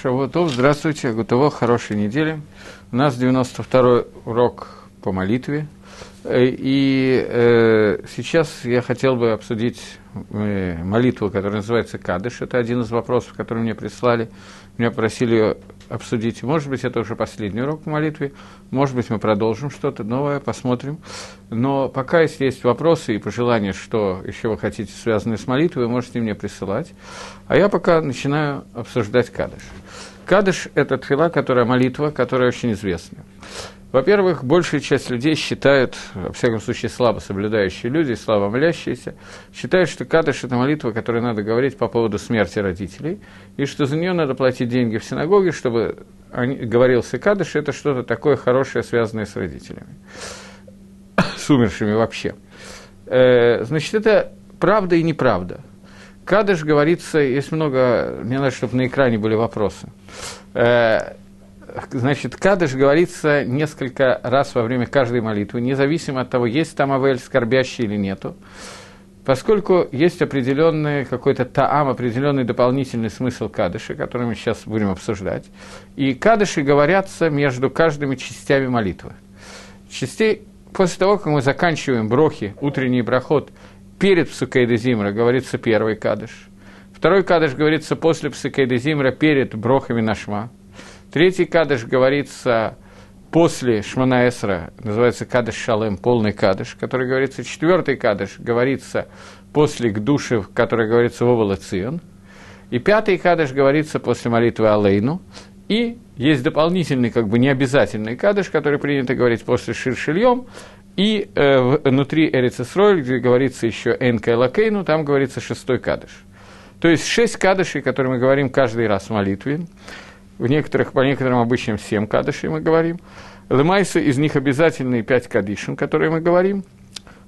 Шавуатов, здравствуйте, Гутово, хорошей недели. У нас 92-й урок по молитве. Э, и э, сейчас я хотел бы обсудить э, молитву, которая называется Кадыш. Это один из вопросов, который мне прислали. Меня просили обсудить. Может быть, это уже последний урок по молитве. Может быть, мы продолжим что-то новое, посмотрим. Но пока, если есть вопросы и пожелания, что еще вы хотите, связанные с молитвой, вы можете мне присылать. А я пока начинаю обсуждать Кадыш. Кадыш – это тфила, которая молитва, которая очень известна. Во-первых, большая часть людей считает, во всяком случае, слабо соблюдающие люди, слабо молящиеся, считают, что кадыш – это молитва, которую надо говорить по поводу смерти родителей, и что за нее надо платить деньги в синагоге, чтобы говорился кадыш – это что-то такое хорошее, связанное с родителями, с умершими вообще. Э, значит, это правда и неправда. Кадыш говорится, есть много, мне надо, чтобы на экране были вопросы. Значит, Кадыш говорится несколько раз во время каждой молитвы, независимо от того, есть там Авель скорбящий или нету, поскольку есть определенный какой-то таам, определенный дополнительный смысл Кадыша, который мы сейчас будем обсуждать. И Кадыши говорятся между каждыми частями молитвы. Частей, после того, как мы заканчиваем брохи, утренний брахот, перед Псукейда Зимра говорится первый Кадыш. Второй Кадыш говорится после Псукейда Зимра перед брохами Нашма. Третий кадыш говорится после Шмана Эсра, называется кадыш Шалем, полный кадыш, который говорится. Четвертый кадыш говорится после Гдуши, который говорится Вовала Цион. И пятый кадыш говорится после молитвы Алейну. И есть дополнительный, как бы необязательный кадыш, который принято говорить после Ширшильем. И э, внутри Эрицесроль, где говорится еще Энка Лакейну, там говорится шестой кадыш. То есть шесть кадышей, которые мы говорим каждый раз в молитве в некоторых, по некоторым обычаям семь кадышей мы говорим. Лемайса из них обязательные пять кадишин, которые мы говорим.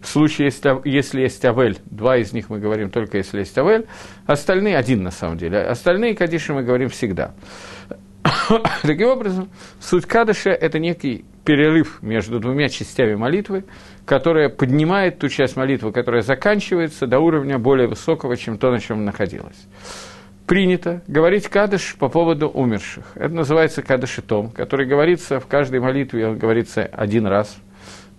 В случае, если, если есть авель, два из них мы говорим только если есть авель, остальные один на самом деле. Остальные кадиши мы говорим всегда. Таким образом, суть кадыша – это некий перерыв между двумя частями молитвы, которая поднимает ту часть молитвы, которая заканчивается до уровня более высокого, чем то, на чем находилась принято говорить кадыш по поводу умерших. Это называется кадыш и том, который говорится в каждой молитве, он говорится один раз,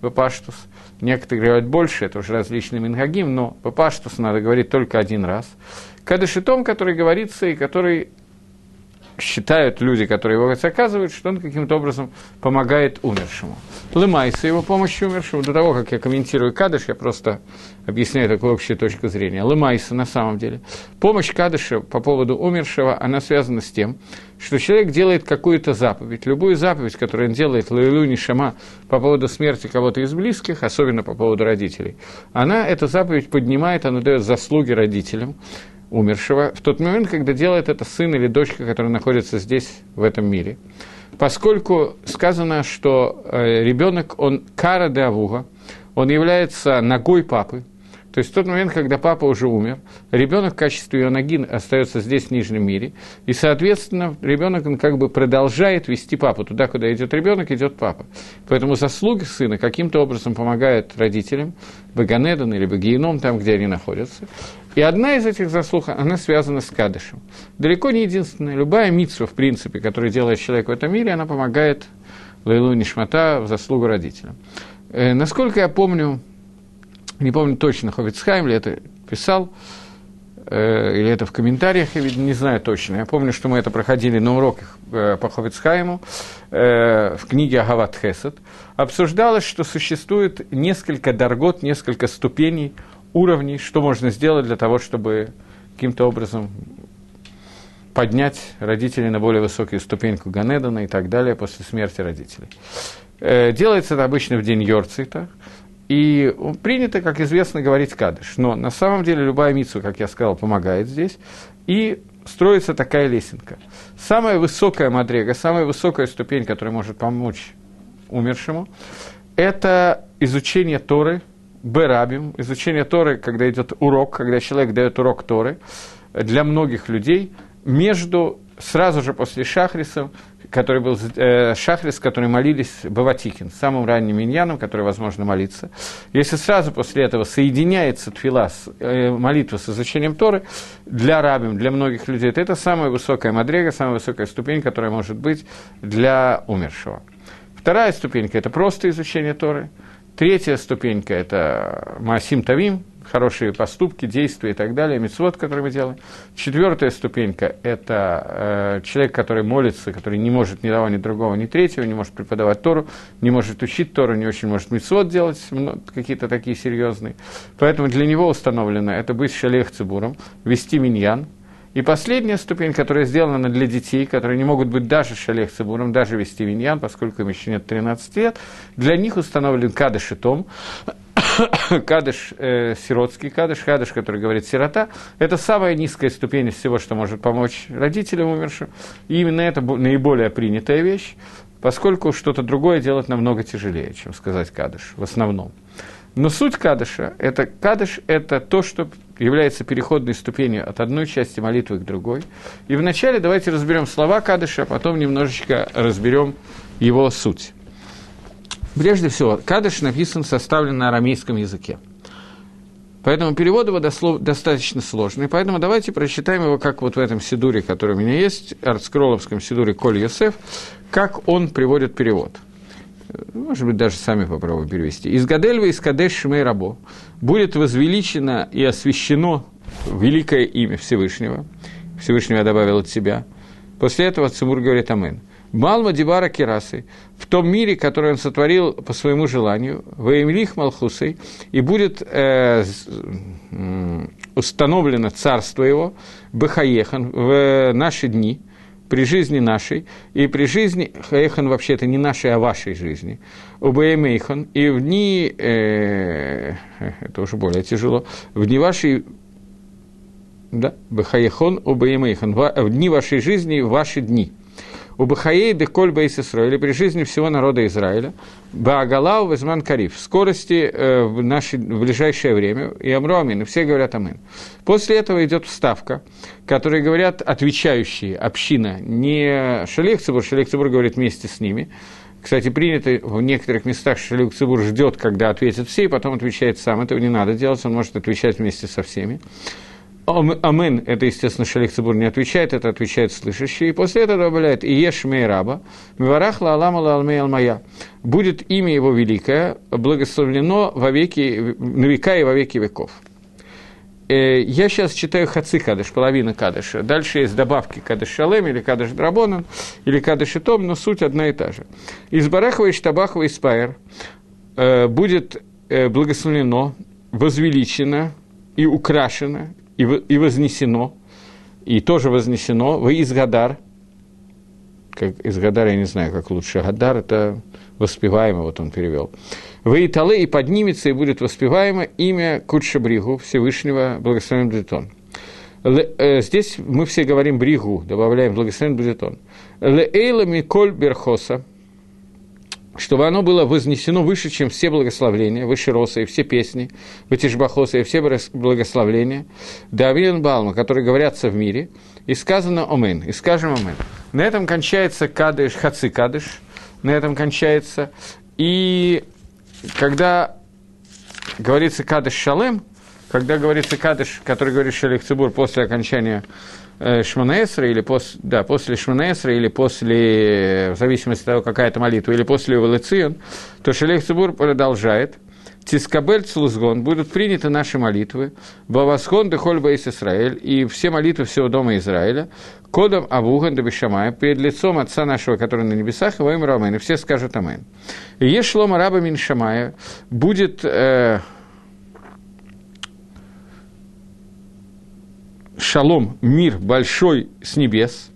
Бепаштус. Некоторые говорят больше, это уже различный мингагим, но Бепаштус надо говорить только один раз. Кадыш и том, который говорится и который считают люди, которые его оказывают, что он каким-то образом помогает умершему. Лымайся его помощью умершему. До того, как я комментирую Кадыш, я просто объясняю такую общую точку зрения. Лымайса на самом деле. Помощь Кадыша по поводу умершего, она связана с тем, что человек делает какую-то заповедь. Любую заповедь, которую он делает, Лаилу Нишама, по поводу смерти кого-то из близких, особенно по поводу родителей, она, эту заповедь поднимает, она дает заслуги родителям умершего в тот момент, когда делает это сын или дочка, которая находится здесь, в этом мире. Поскольку сказано, что э, ребенок, он кара де авуга, он является ногой папы, то есть в тот момент, когда папа уже умер, ребенок в качестве ее ноги остается здесь, в Нижнем мире, и, соответственно, ребенок он как бы продолжает вести папу. Туда, куда идет ребенок, идет папа. Поэтому заслуги сына каким-то образом помогают родителям, Баганедан или Багиеном, там, где они находятся. И одна из этих заслуг, она связана с Кадышем. Далеко не единственная. Любая митсва, в принципе, которую делает человек в этом мире, она помогает Лейлу Нишмата в заслугу родителям. Э, насколько я помню, не помню точно, Ховицхайм ли это писал, э, или это в комментариях, я не знаю точно. Я помню, что мы это проходили на уроках э, по Ховицхайму э, в книге Агават Хесед. Обсуждалось, что существует несколько даргот, несколько ступеней, уровней, что можно сделать для того, чтобы каким-то образом поднять родителей на более высокую ступеньку Ганедана и так далее после смерти родителей. Э, делается это обычно в день Йорцита, и принято, как известно, говорить кадыш. Но на самом деле любая митсу, как я сказал, помогает здесь. И строится такая лесенка. Самая высокая мадрега, самая высокая ступень, которая может помочь умершему, это изучение Торы, Берабим, изучение Торы, когда идет урок, когда человек дает урок Торы, для многих людей между, сразу же после Шахриса, который был э, Шахрис, который молились Баватикин, самым ранним миньяном, который возможно молиться. Если сразу после этого соединяется твила, с, э, молитва с изучением Торы, для рабим, для многих людей, то это самая высокая мадрега, самая высокая ступень, которая может быть для умершего. Вторая ступенька – это просто изучение Торы. Третья ступенька – это Маасим Тавим, хорошие поступки, действия и так далее, мецвод, который мы делаем. Четвертая ступенька – это э, человек, который молится, который не может ни того, ни другого, ни третьего, не может преподавать Тору, не может учить Тору, не очень может мецвод делать, какие-то такие серьезные. Поэтому для него установлено это быть шалех цибуром, вести миньян, и последняя ступень, которая сделана для детей, которые не могут быть даже шалех цибуром, даже вести виньян, поскольку им еще нет 13 лет, для них установлен кадыш и том, кадыш, э, сиротский кадыш, кадыш, который говорит сирота, это самая низкая ступень из всего, что может помочь родителям умершим. И именно это наиболее принятая вещь, поскольку что-то другое делать намного тяжелее, чем сказать кадыш в основном. Но суть кадыша – это кадыш – это то, что является переходной ступенью от одной части молитвы к другой. И вначале давайте разберем слова кадыша, а потом немножечко разберем его суть. Прежде всего, кадыш написан, составлен на арамейском языке. Поэтому перевод его дослов, достаточно сложный. Поэтому давайте прочитаем его, как вот в этом сидуре, который у меня есть, артскролловском сидуре Коль Йосеф, как он приводит перевод – может быть, даже сами попробуем перевести. «Из Гадельва из Кадеш Шмей Рабо будет возвеличено и освящено великое имя Всевышнего». Всевышнего я добавил от себя. После этого Цимур говорит Амен. Малма Дивара Керасы, в том мире, который он сотворил по своему желанию, Ваимлих Малхусой, и будет э, установлено царство его, Бахаехан, в наши дни – при жизни нашей, и при жизни, Хаехан вообще это не нашей, а вашей жизни, Убаемейхан, и в дни, э, это уже более тяжело, в дни вашей да, Бахаехон Убаемейхан, в дни вашей жизни, ваши дни – у Бахаей де Кольба Израиля, при жизни всего народа Израиля, Баагалау Везман Кариф, в скорости э, в, наше, в ближайшее время, и Амру Амин, и все говорят Амин. После этого идет вставка, которые говорят отвечающие, община, не Шалех Цибур, говорит вместе с ними, кстати, принято в некоторых местах, что Цибур ждет, когда ответят все, и потом отвечает сам. Этого не надо делать, он может отвечать вместе со всеми. Амен, это, естественно, Шалих Цибур не отвечает, это отвечает слышащий. И после этого добавляет «И еш раба, миварах ла алама ла алмей алмая». Будет имя его великое, благословлено во веки, на века и во веки веков. Э, я сейчас читаю Хаци Кадыш, половина Кадыша. Дальше есть добавки Кадыш Шалем или Кадыш Драбонан, или Кадыш Итом, но суть одна и та же. Из Барахова и Штабахова и Спайр э, будет э, благословлено, возвеличено и украшено и, и вознесено, и тоже вознесено, вы из Гадар, как из Гадар, я не знаю, как лучше, Гадар – это воспеваемо, вот он перевел. Вы и поднимется, и будет воспеваемо имя Кудша Бригу, Всевышнего, благословен будет э, Здесь мы все говорим Бригу, добавляем благословен будет он. Леэйла Миколь Берхоса, чтобы оно было вознесено выше, чем все благословления, выше роса и все песни, Ватишбахоса и все благословления, Давин Балма, которые говорятся в мире, и сказано Омен, и скажем Омен. На этом кончается Кадыш, Хаци Кадыш, на этом кончается. И когда говорится Кадыш Шалем, когда говорится Кадыш, который говорит Шалих Цибур после окончания Э, Шманаэсра, или пос, да, после Шманаэсра, или после, в зависимости от того, какая это молитва, или после Увалыцион, то Шелех Цибур продолжает. Тискабель Цлузгон, будут приняты наши молитвы, Бавасхон Дехоль Бейс Исраэль, и все молитвы всего дома Израиля, Кодом Авуган Дабишамая, перед лицом Отца нашего, который на небесах, и во имя Ромейн, и все скажут Амен. И Ешлома Раба Миншамая будет э, шалом, мир большой с небес,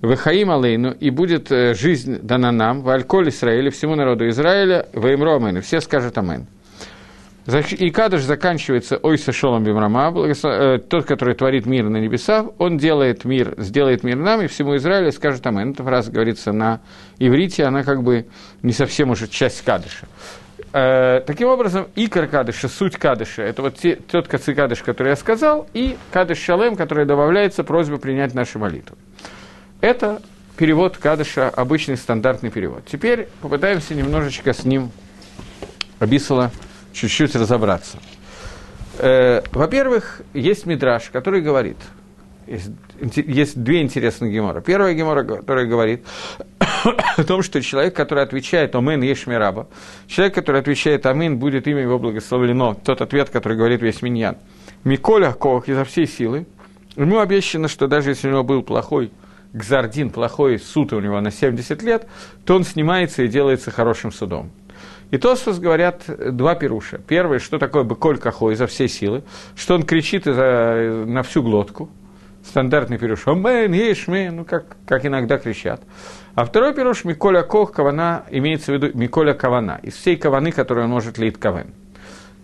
Вахаим Алейну, и будет э, жизнь дана нам, в Альколь Израиле, всему народу Израиля, в Имро Амен, все скажут Амен. И Кадыш заканчивается Ойса Шолом Бимрама, э, тот, который творит мир на небесах, он делает мир, сделает мир нам и всему Израилю, скажет Амен. Эта фраза говорится на иврите, она как бы не совсем уже часть Кадыша. Э, таким образом, и Кадыша, суть Кадыша, это вот те, тот Кадыш, который я сказал, и Кадыш Шалем, который добавляется просьба принять наши молитвы. Это перевод Кадыша, обычный стандартный перевод. Теперь попытаемся немножечко с ним, Абисала, чуть-чуть разобраться. Э, во-первых, есть мидраж, который говорит, есть, есть две интересные гемора. Первая гемора, которая говорит о том, что человек, который отвечает «Омен Ешмираба», человек, который отвечает «Амин», будет имя его благословлено, тот ответ, который говорит весь миньян. Миколя Кох изо всей силы, ему обещано, что даже если у него был плохой гзардин, плохой суд у него на 70 лет, то он снимается и делается хорошим судом. И Тосфос говорят два пируша. Первый, что такое быколь кахо изо всей силы, что он кричит на всю глотку. Стандартный пируш. Омен, ешме, ну как, как иногда кричат. А второй пируш Миколя Кох, кавана, имеется в виду Миколя Кавана, из всей каваны, которую он может лить кавен.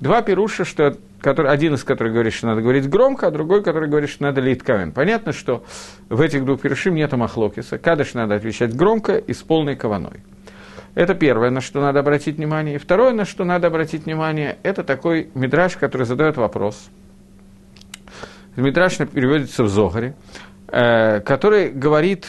Два пируша, что, который, один из которых говорит, что надо говорить громко, а другой, который говорит, что надо лить кавен. Понятно, что в этих двух пирушим нет махлокиса. Кадыш надо отвечать громко и с полной каваной. Это первое, на что надо обратить внимание. И второе, на что надо обратить внимание, это такой мидраж, который задает вопрос. Мидраж переводится в Зогаре, э, который говорит,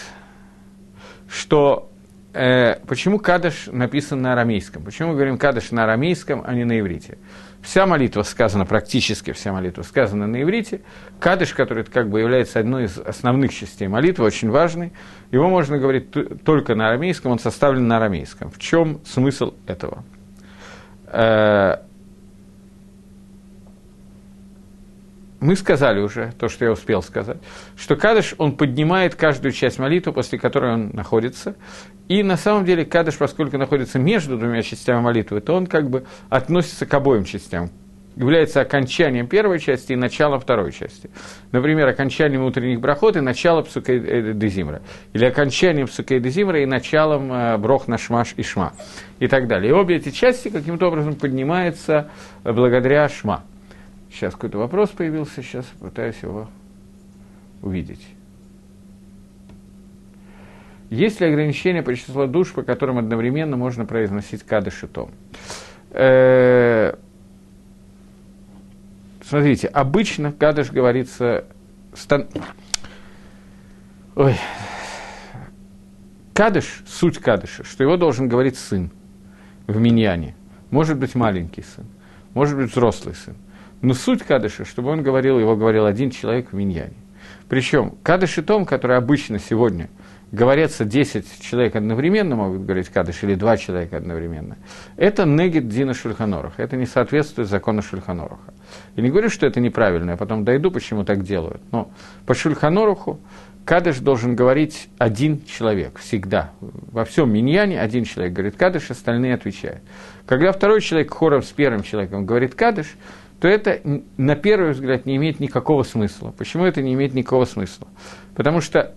что э, почему Кадыш написан на арамейском? Почему мы говорим Кадыш на арамейском, а не на иврите? Вся молитва сказана, практически вся молитва сказана на иврите. Кадыш, который как бы является одной из основных частей молитвы, очень важный, его можно говорить только на арамейском, он составлен на арамейском. В чем смысл этого? Э, мы сказали уже, то, что я успел сказать, что Кадыш, он поднимает каждую часть молитвы, после которой он находится. И на самом деле Кадыш, поскольку находится между двумя частями молитвы, то он как бы относится к обоим частям, является окончанием первой части и началом второй части. Например, окончанием утренних брахот и началом псукей дезимра. Или окончанием псукей дезимра и началом э, брох на шмаш и шма. И так далее. И обе эти части каким-то образом поднимаются благодаря шма. Сейчас какой-то вопрос появился, сейчас пытаюсь его увидеть. Есть ли ограничения по числу душ, по которым одновременно можно произносить кадыш и том? Э, смотрите, обычно кадыш говорится... Стан... Ой. Кадыш, суть кадыша, что его должен говорить сын в миньяне. Может быть, маленький сын, может быть, взрослый сын. Но суть кадыша, чтобы он говорил, его говорил один человек в миньяне. Причем кадыш и том, который обычно сегодня говорятся 10 человек одновременно, могут говорить кадыш, или 2 человека одновременно, это негит Дина Шульханоруха, это не соответствует закону Шульханоруха. Я не говорю, что это неправильно, я потом дойду, почему так делают, но по Шульханоруху Кадыш должен говорить один человек всегда. Во всем миньяне один человек говорит Кадыш, остальные отвечают. Когда второй человек хором с первым человеком говорит Кадыш, то это на первый взгляд не имеет никакого смысла. Почему это не имеет никакого смысла? Потому что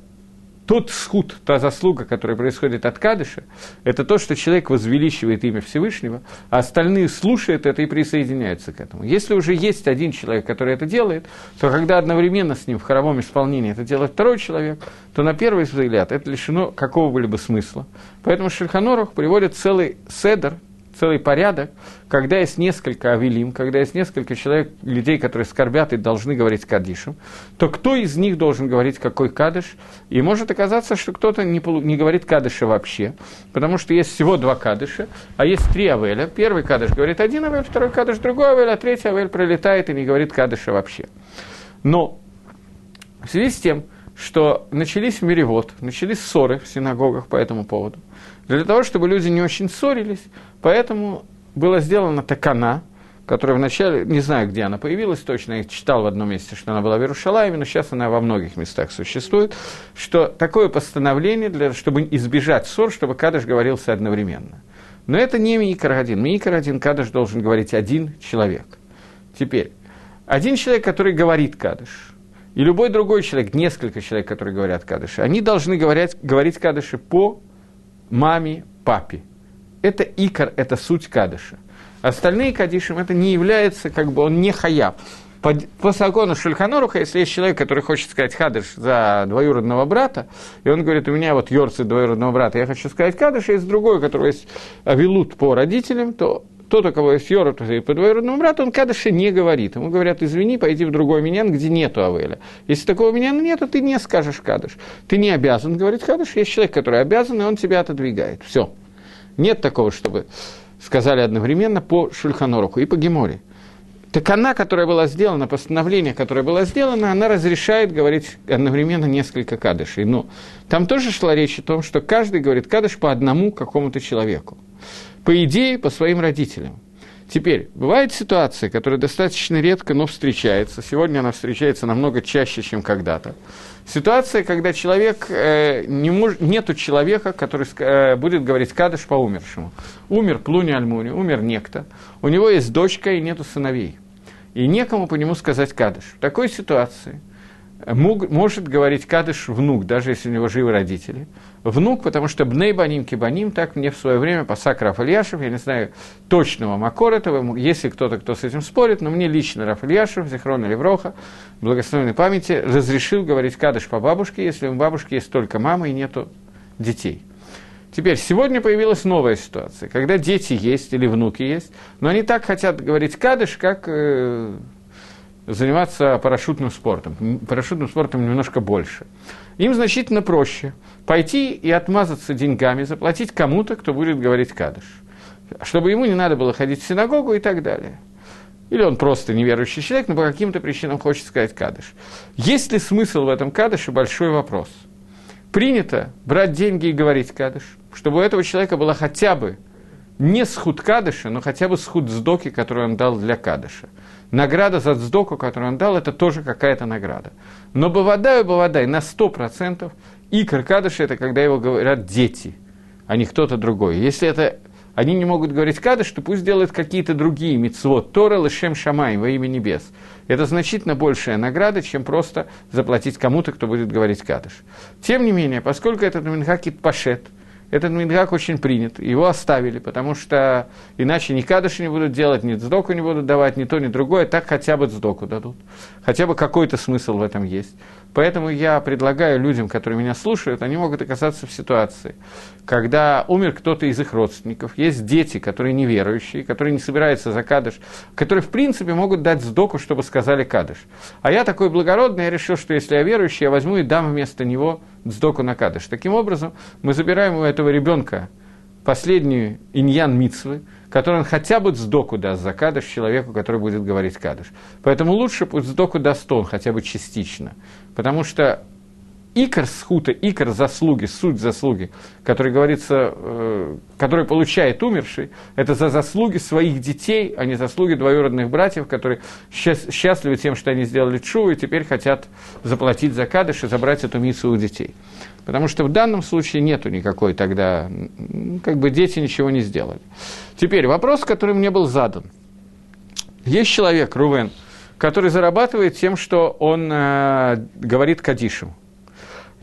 тот схуд, та заслуга, которая происходит от Кадыша, это то, что человек возвеличивает имя Всевышнего, а остальные слушают это и присоединяются к этому. Если уже есть один человек, который это делает, то когда одновременно с ним в хоровом исполнении это делает второй человек, то на первый взгляд это лишено какого-либо смысла. Поэтому Шельханорух приводит целый седер, целый порядок, когда есть несколько авелим, когда есть несколько человек, людей, которые скорбят и должны говорить кадишем, то кто из них должен говорить какой кадыш? И может оказаться, что кто-то не, не говорит кадыша вообще, потому что есть всего два кадыша, а есть три авеля. Первый кадыш говорит один авель, второй кадыш другой авель, а третий авель пролетает и не говорит кадыша вообще. Но в связи с тем, что начались миревод, начались ссоры в синагогах по этому поводу, для того, чтобы люди не очень ссорились, поэтому была сделана такана, которая вначале, не знаю, где она появилась точно, я читал в одном месте, что она была в Иерушалайме, но сейчас она во многих местах существует, что такое постановление, для, чтобы избежать ссор, чтобы Кадыш говорился одновременно. Но это не Микар один. Микар один Кадыш должен говорить один человек. Теперь, один человек, который говорит Кадыш, и любой другой человек, несколько человек, которые говорят Кадыши, они должны говорить, говорить Кадыши по маме, папе. Это икор, это суть кадыша. Остальные кадишим это не является, как бы он не хаяб. По, по закону Шульханоруха, если есть человек, который хочет сказать кадыш за двоюродного брата, и он говорит, у меня вот Йорцы двоюродного брата, я хочу сказать кадыш, а есть другой, у которого есть авилут по родителям, то тот, у кого есть Йору, по двоюродному брату, он Кадыша не говорит. Ему говорят, извини, пойди в другой минян, где нету Авеля. Если такого миняна нету, ты не скажешь Кадыш. Ты не обязан говорить Кадыш, есть человек, который обязан, и он тебя отодвигает. Все. Нет такого, чтобы сказали одновременно по Шульханоруку и по Геморе. Так она, которая была сделана, постановление, которое было сделано, она разрешает говорить одновременно несколько кадышей. Но там тоже шла речь о том, что каждый говорит кадыш по одному какому-то человеку. По идее, по своим родителям. Теперь, бывает ситуация, которая достаточно редко, но встречается. Сегодня она встречается намного чаще, чем когда-то. Ситуация, когда человек, э, не мож, нету человека, который э, будет говорить кадыш по умершему. Умер Плуни Альмуни, умер некто. У него есть дочка и нету сыновей. И некому по нему сказать кадыш. В такой ситуации мог, может говорить кадыш внук, даже если у него живы родители. Внук, потому что бней баним кибаним, так мне в свое время посак Раф Ильяшев, я не знаю точного макор этого, если кто-то, кто с этим спорит, но мне лично Раф Ильяшев, Зихрон Левроха, благословенной памяти, разрешил говорить кадыш по бабушке, если у бабушки есть только мама и нету детей. Теперь, сегодня появилась новая ситуация, когда дети есть или внуки есть, но они так хотят говорить кадыш, как э, заниматься парашютным спортом. Парашютным спортом немножко больше. Им значительно проще пойти и отмазаться деньгами, заплатить кому-то, кто будет говорить кадыш. Чтобы ему не надо было ходить в синагогу и так далее. Или он просто неверующий человек, но по каким-то причинам хочет сказать кадыш. Есть ли смысл в этом кадыше – большой вопрос. Принято брать деньги и говорить кадыш, чтобы у этого человека была хотя бы не схуд кадыша, но хотя бы схуд сдоки, который он дал для кадыша. Награда за сдоку, которую он дал, это тоже какая-то награда. Но Бавадай и Бавадай на 100% икр кадыша – это когда его говорят дети, а не кто-то другой. Если это они не могут говорить кадыш, то пусть делают какие-то другие мицвод, Тора, Лешем, Шамай, во имя небес. Это значительно большая награда, чем просто заплатить кому-то, кто будет говорить кадыш. Тем не менее, поскольку этот Минхакит Пашет – этот Мингак очень принят, его оставили, потому что иначе ни кадыши не будут делать, ни цдоку не будут давать, ни то, ни другое, так хотя бы цдоку дадут. Хотя бы какой-то смысл в этом есть. Поэтому я предлагаю людям, которые меня слушают, они могут оказаться в ситуации, когда умер кто-то из их родственников, есть дети, которые неверующие, которые не собираются за кадыш, которые, в принципе, могут дать сдоку, чтобы сказали кадыш. А я такой благородный, я решил, что если я верующий, я возьму и дам вместо него сдоку на кадыш. Таким образом, мы забираем у этого ребенка последнюю иньян мицвы, который он хотя бы сдоку даст за кадыш человеку, который будет говорить кадыш. Поэтому лучше пусть сдоку даст он, хотя бы частично. Потому что икор схута, икор заслуги, суть заслуги, который говорится, э, который получает умерший, это за заслуги своих детей, а не заслуги двоюродных братьев, которые счастливы тем, что они сделали чу, и теперь хотят заплатить за кадыш и забрать эту миссу у детей. Потому что в данном случае нету никакой тогда, как бы дети ничего не сделали. Теперь вопрос, который мне был задан. Есть человек, Рувен, который зарабатывает тем, что он э, говорит Кадишем.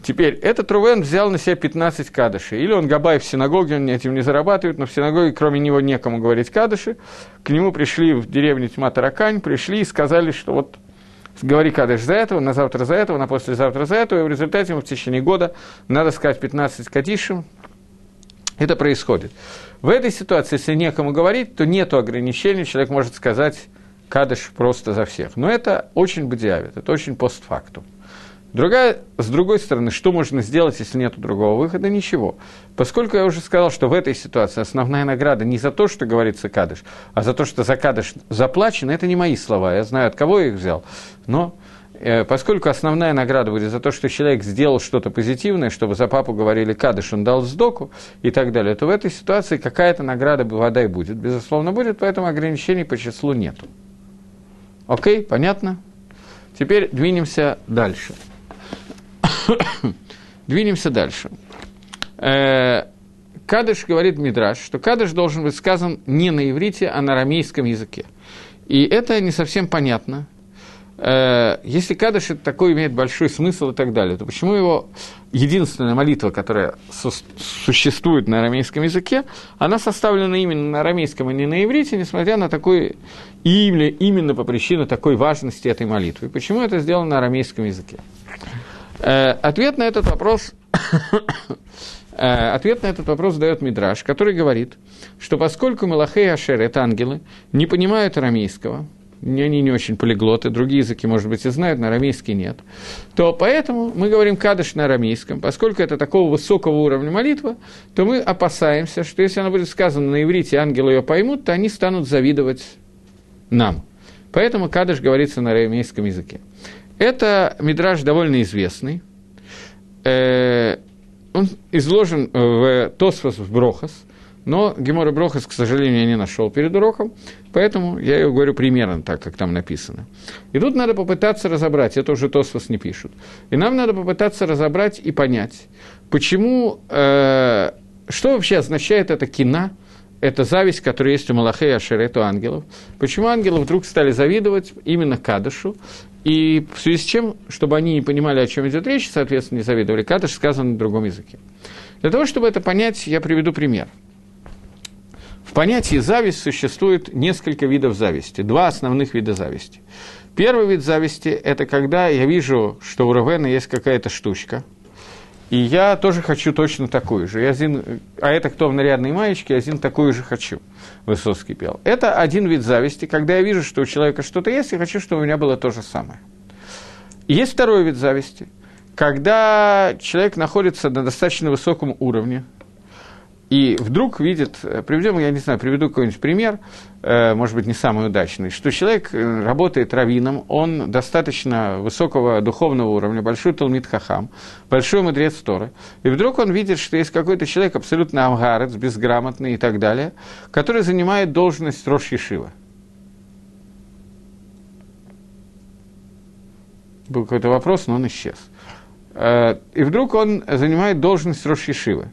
Теперь, этот Рувен взял на себя 15 кадышей. Или он габай в синагоге, он этим не зарабатывает, но в синагоге кроме него некому говорить кадыши. К нему пришли в деревню Тьма Таракань, пришли и сказали, что вот говори кадыш за этого, на завтра за этого, на послезавтра за этого, и в результате ему в течение года надо сказать 15 кадишем. Это происходит. В этой ситуации, если некому говорить, то нет ограничений, человек может сказать кадыш просто за всех. Но это очень бдиавит, это очень постфактум. Другая, с другой стороны, что можно сделать, если нет другого выхода? Ничего. Поскольку я уже сказал, что в этой ситуации основная награда не за то, что говорится кадыш, а за то, что за кадыш заплачено, это не мои слова, я знаю, от кого я их взял. Но э, поскольку основная награда будет за то, что человек сделал что-то позитивное, чтобы за папу говорили кадыш, он дал сдоку и так далее, то в этой ситуации какая-то награда вода и будет, безусловно, будет, поэтому ограничений по числу нету. Окей, понятно? Теперь двинемся дальше. Двинемся дальше. Э, Кадыш говорит Мидраш, что Кадыш должен быть сказан не на иврите, а на арамейском языке. И это не совсем понятно. Э, если Кадыш это такой имеет большой смысл и так далее, то почему его единственная молитва, которая существует на арамейском языке, она составлена именно на арамейском, а не на иврите, несмотря на такой, именно, именно по причине такой важности этой молитвы. Почему это сделано на арамейском языке? Э, ответ на этот вопрос Э, ответ на этот вопрос дает Мидраш, который говорит, что поскольку Малахей и Ашер – это ангелы, не понимают арамейского, они не очень полиглоты, другие языки, может быть, и знают, на арамейский нет, то поэтому мы говорим кадыш на арамейском, поскольку это такого высокого уровня молитва, то мы опасаемся, что если она будет сказана на иврите, ангелы ее поймут, то они станут завидовать нам. Поэтому кадыш говорится на арамейском языке. Это мидраж довольно известный. Э, он изложен в Тосфос в Брохас – но Гемора Брохас, к сожалению, я не нашел перед уроком, поэтому я его говорю примерно так, как там написано. И тут надо попытаться разобрать, это уже Тосфос не пишут, и нам надо попытаться разобрать и понять, почему, э, что вообще означает эта кина, это зависть, которая есть у Малахея Ашерету ангелов. Почему ангелы вдруг стали завидовать именно Кадышу, и в связи с чем, чтобы они не понимали, о чем идет речь, соответственно, не завидовали. Кадыш сказан на другом языке. Для того, чтобы это понять, я приведу пример – в понятии зависть существует несколько видов зависти, два основных вида зависти. Первый вид зависти – это когда я вижу, что у Равена есть какая-то штучка, и я тоже хочу точно такую же. Я один, а это кто в нарядной маечке, я один такую же хочу, Высоцкий пел. Это один вид зависти, когда я вижу, что у человека что-то есть, и хочу, чтобы у меня было то же самое. Есть второй вид зависти, когда человек находится на достаточно высоком уровне, и вдруг видит, э, приведем, я не знаю, приведу какой-нибудь пример, э, может быть, не самый удачный, что человек э, работает раввином, он достаточно высокого духовного уровня, большой талмит хахам, большой мудрец Торы, и вдруг он видит, что есть какой-то человек абсолютно амгарец, безграмотный и так далее, который занимает должность Рош Ешива. Был какой-то вопрос, но он исчез. И вдруг он занимает должность Рош Ешивы.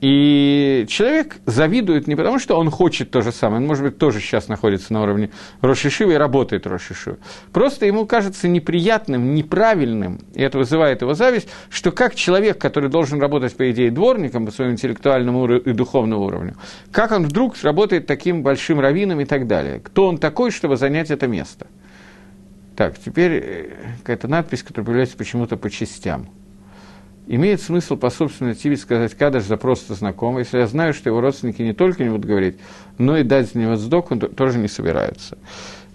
И человек завидует не потому, что он хочет то же самое, он, может быть, тоже сейчас находится на уровне Рошишивы и работает Рошишивы. Просто ему кажется неприятным, неправильным, и это вызывает его зависть, что как человек, который должен работать, по идее, дворником по своему интеллектуальному и духовному уровню, как он вдруг работает таким большим раввином и так далее. Кто он такой, чтобы занять это место? Так, теперь э, какая-то надпись, которая появляется почему-то по частям – имеет смысл по собственной тиве сказать кадыш за просто знакомый, если я знаю, что его родственники не только не будут говорить, но и дать за него сдок, он тоже не собирается.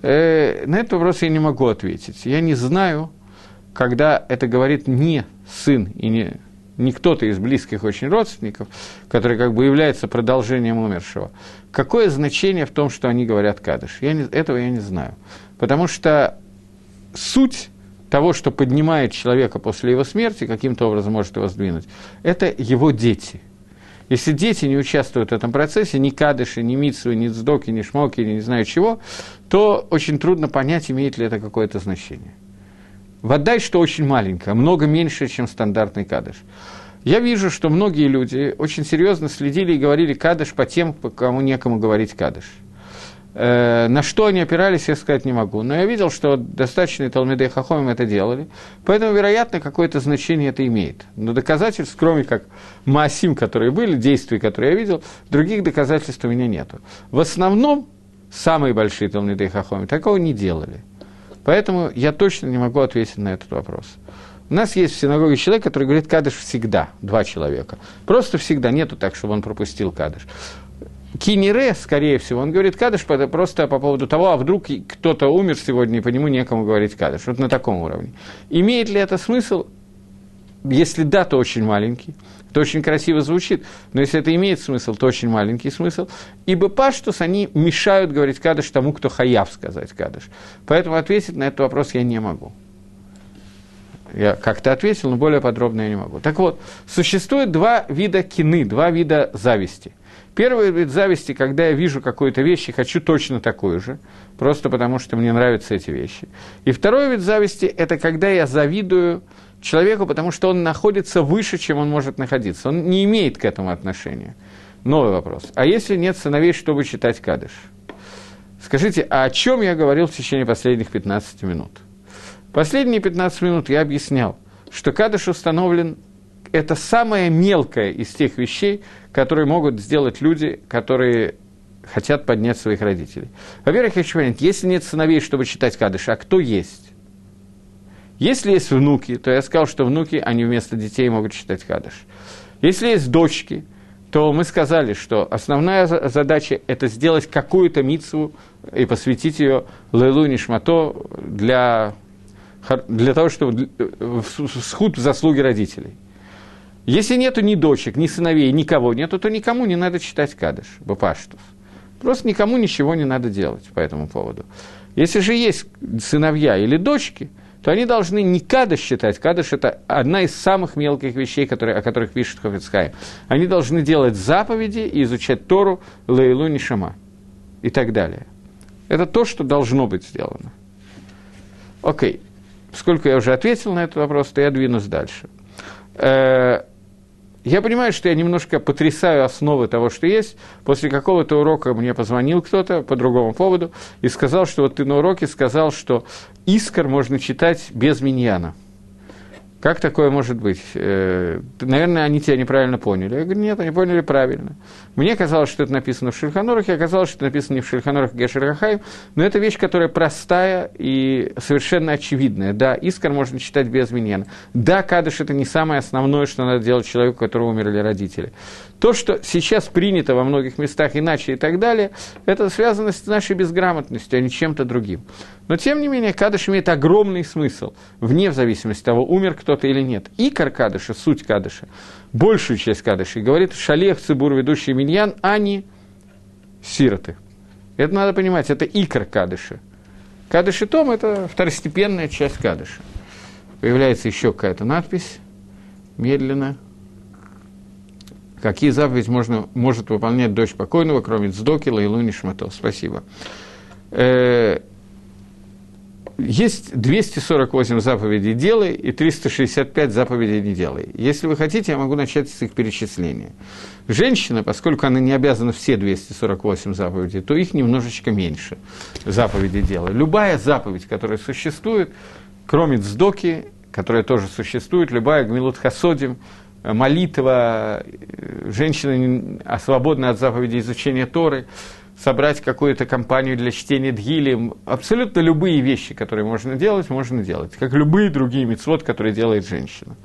Э, на этот вопрос я не могу ответить. Я не знаю, когда это говорит не сын и не, не кто-то из близких очень родственников, который как бы является продолжением умершего, какое значение в том, что они говорят кадыш? Я не, этого я не знаю. Потому что суть того, что поднимает человека после его смерти, каким-то образом может его сдвинуть, это его дети. Если дети не участвуют в этом процессе, ни кадыши, ни митсвы, ни цдоки, ни шмоки, ни не знаю чего, то очень трудно понять, имеет ли это какое-то значение. Вода, что очень маленькая, много меньше, чем стандартный кадыш. Я вижу, что многие люди очень серьезно следили и говорили кадыш по тем, по кому некому говорить кадыш. Э, на что они опирались, я сказать не могу. Но я видел, что достаточно Талмидей Хахомим это делали. Поэтому, вероятно, какое-то значение это имеет. Но доказательств, кроме как Маасим, которые были, действий, которые я видел, других доказательств у меня нету. В основном, самые большие Талмидей Хахомим такого не делали. Поэтому я точно не могу ответить на этот вопрос. У нас есть в синагоге человек, который говорит кадыш всегда, два человека. Просто всегда, нету так, чтобы он пропустил кадыш. Кинере, скорее всего, он говорит кадыш просто по поводу того, а вдруг кто-то умер сегодня, и по нему некому говорить кадыш. Вот на таком уровне. Имеет ли это смысл? Если да, то очень маленький. Это очень красиво звучит, но если это имеет смысл, то очень маленький смысл. Ибо паштус, они мешают говорить кадыш тому, кто хаяв сказать кадыш. Поэтому ответить на этот вопрос я не могу. Я как-то ответил, но более подробно я не могу. Так вот, существует два вида кины, два вида зависти – Первый вид зависти, когда я вижу какую-то вещь и хочу точно такую же, просто потому что мне нравятся эти вещи. И второй вид зависти – это когда я завидую человеку, потому что он находится выше, чем он может находиться. Он не имеет к этому отношения. Новый вопрос. А если нет сыновей, чтобы читать кадыш? Скажите, а о чем я говорил в течение последних 15 минут? Последние 15 минут я объяснял, что кадыш установлен это самое мелкое из тех вещей, которые могут сделать люди, которые хотят поднять своих родителей. Во-первых, я хочу понять, если нет сыновей, чтобы читать кадыш, а кто есть? Если есть внуки, то я сказал, что внуки, они вместо детей могут читать кадыш. Если есть дочки, то мы сказали, что основная задача – это сделать какую-то митцву и посвятить ее Лейлу Нишмато для, для того, чтобы схуд в заслуги родителей. Если нету ни дочек, ни сыновей, никого нету, то никому не надо читать кадыш, бапаштус. Просто никому ничего не надо делать по этому поводу. Если же есть сыновья или дочки – то они должны не кадыш считать. Кадыш – это одна из самых мелких вещей, которые, о которых пишет Хофицхай. Они должны делать заповеди и изучать Тору, Лейлу, Нишама и так далее. Это то, что должно быть сделано. Окей. Сколько я уже ответил на этот вопрос, то я двинусь дальше. Э, я понимаю, что я немножко потрясаю основы того, что есть. После какого-то урока мне позвонил кто-то по другому поводу и сказал, что вот ты на уроке сказал, что искр можно читать без миньяна. Как такое может быть? Э, наверное, они тебя неправильно поняли. Я говорю, нет, они поняли правильно. Мне казалось, что это написано в Шульханорахе, оказалось, что это написано не в Шульханорах Гешерахаим, но это вещь, которая простая и совершенно очевидная. Да, Искар можно читать без миньяна. Да, Кадыш – это не самое основное, что надо делать человеку, у которого умерли родители. То, что сейчас принято во многих местах иначе и так далее, это связано с нашей безграмотностью, а не чем-то другим. Но, тем не менее, кадыш имеет огромный смысл, вне зависимости от того, умер кто-то или нет. Икор кадыша, суть кадыша, большую часть кадыша, говорит шалех, цибур, ведущий миньян, а не сироты. Это надо понимать, это икор кадыша. Кадыш и том – это второстепенная часть кадыша. Появляется еще какая-то надпись, медленно – Какие заповеди можно, может выполнять дочь покойного, кроме Цдоки, Лайлу, Нишмато? Спасибо. Э, есть 248 заповедей «делай» и 365 заповедей «не делай». Если вы хотите, я могу начать с их перечисления. Женщина, поскольку она не обязана все 248 заповедей, то их немножечко меньше заповедей «делай». Любая заповедь, которая существует, кроме «цдоки», которая тоже существует, любая «гмилут хасодим», молитва, женщина свободна от заповеди изучения Торы, собрать какую-то компанию для чтения Дгили, абсолютно любые вещи, которые можно делать, можно делать, как любые другие мецвод, которые делает женщина.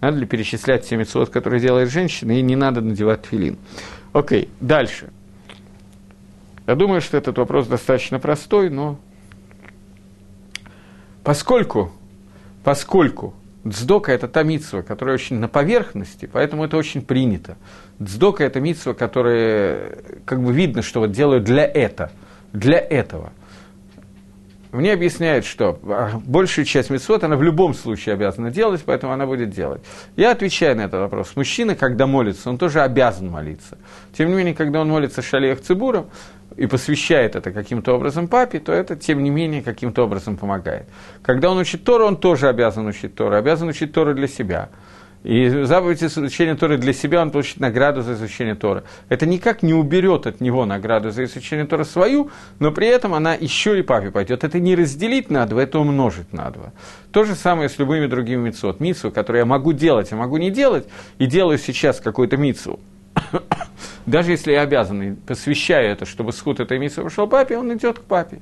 Надо ли перечислять все мецвод, которые делает женщина, и не надо надевать филин. Окей, дальше. Я думаю, что этот вопрос достаточно простой, но поскольку, поскольку Дздока – это та митсва, которая очень на поверхности, поэтому это очень принято. Дздока – это митсва, которая, как бы видно, что вот делают для этого, для этого. Мне объясняют, что а, большую часть митцвот она в любом случае обязана делать, поэтому она будет делать. Я отвечаю на этот вопрос. Мужчина, когда молится, он тоже обязан молиться. Тем не менее, когда он молится шалеях цибуром, и посвящает это каким-то образом папе, то это, тем не менее, каким-то образом помогает. Когда он учит Тору, он тоже обязан учить Тору, обязан учить Тору для себя. И заповедь изучения Торы для себя он получит награду за изучение Торы. Это никак не уберет от него награду за изучение Торы свою, но при этом она еще и папе пойдет. Это не разделить на два, это умножить на два. То же самое с любыми другими митцвот. Митцву, которые я могу делать, а могу не делать, и делаю сейчас какую-то митцву. Даже если я обязан, посвящаю это, чтобы сход этой миссии пошел папе, он идет к папе.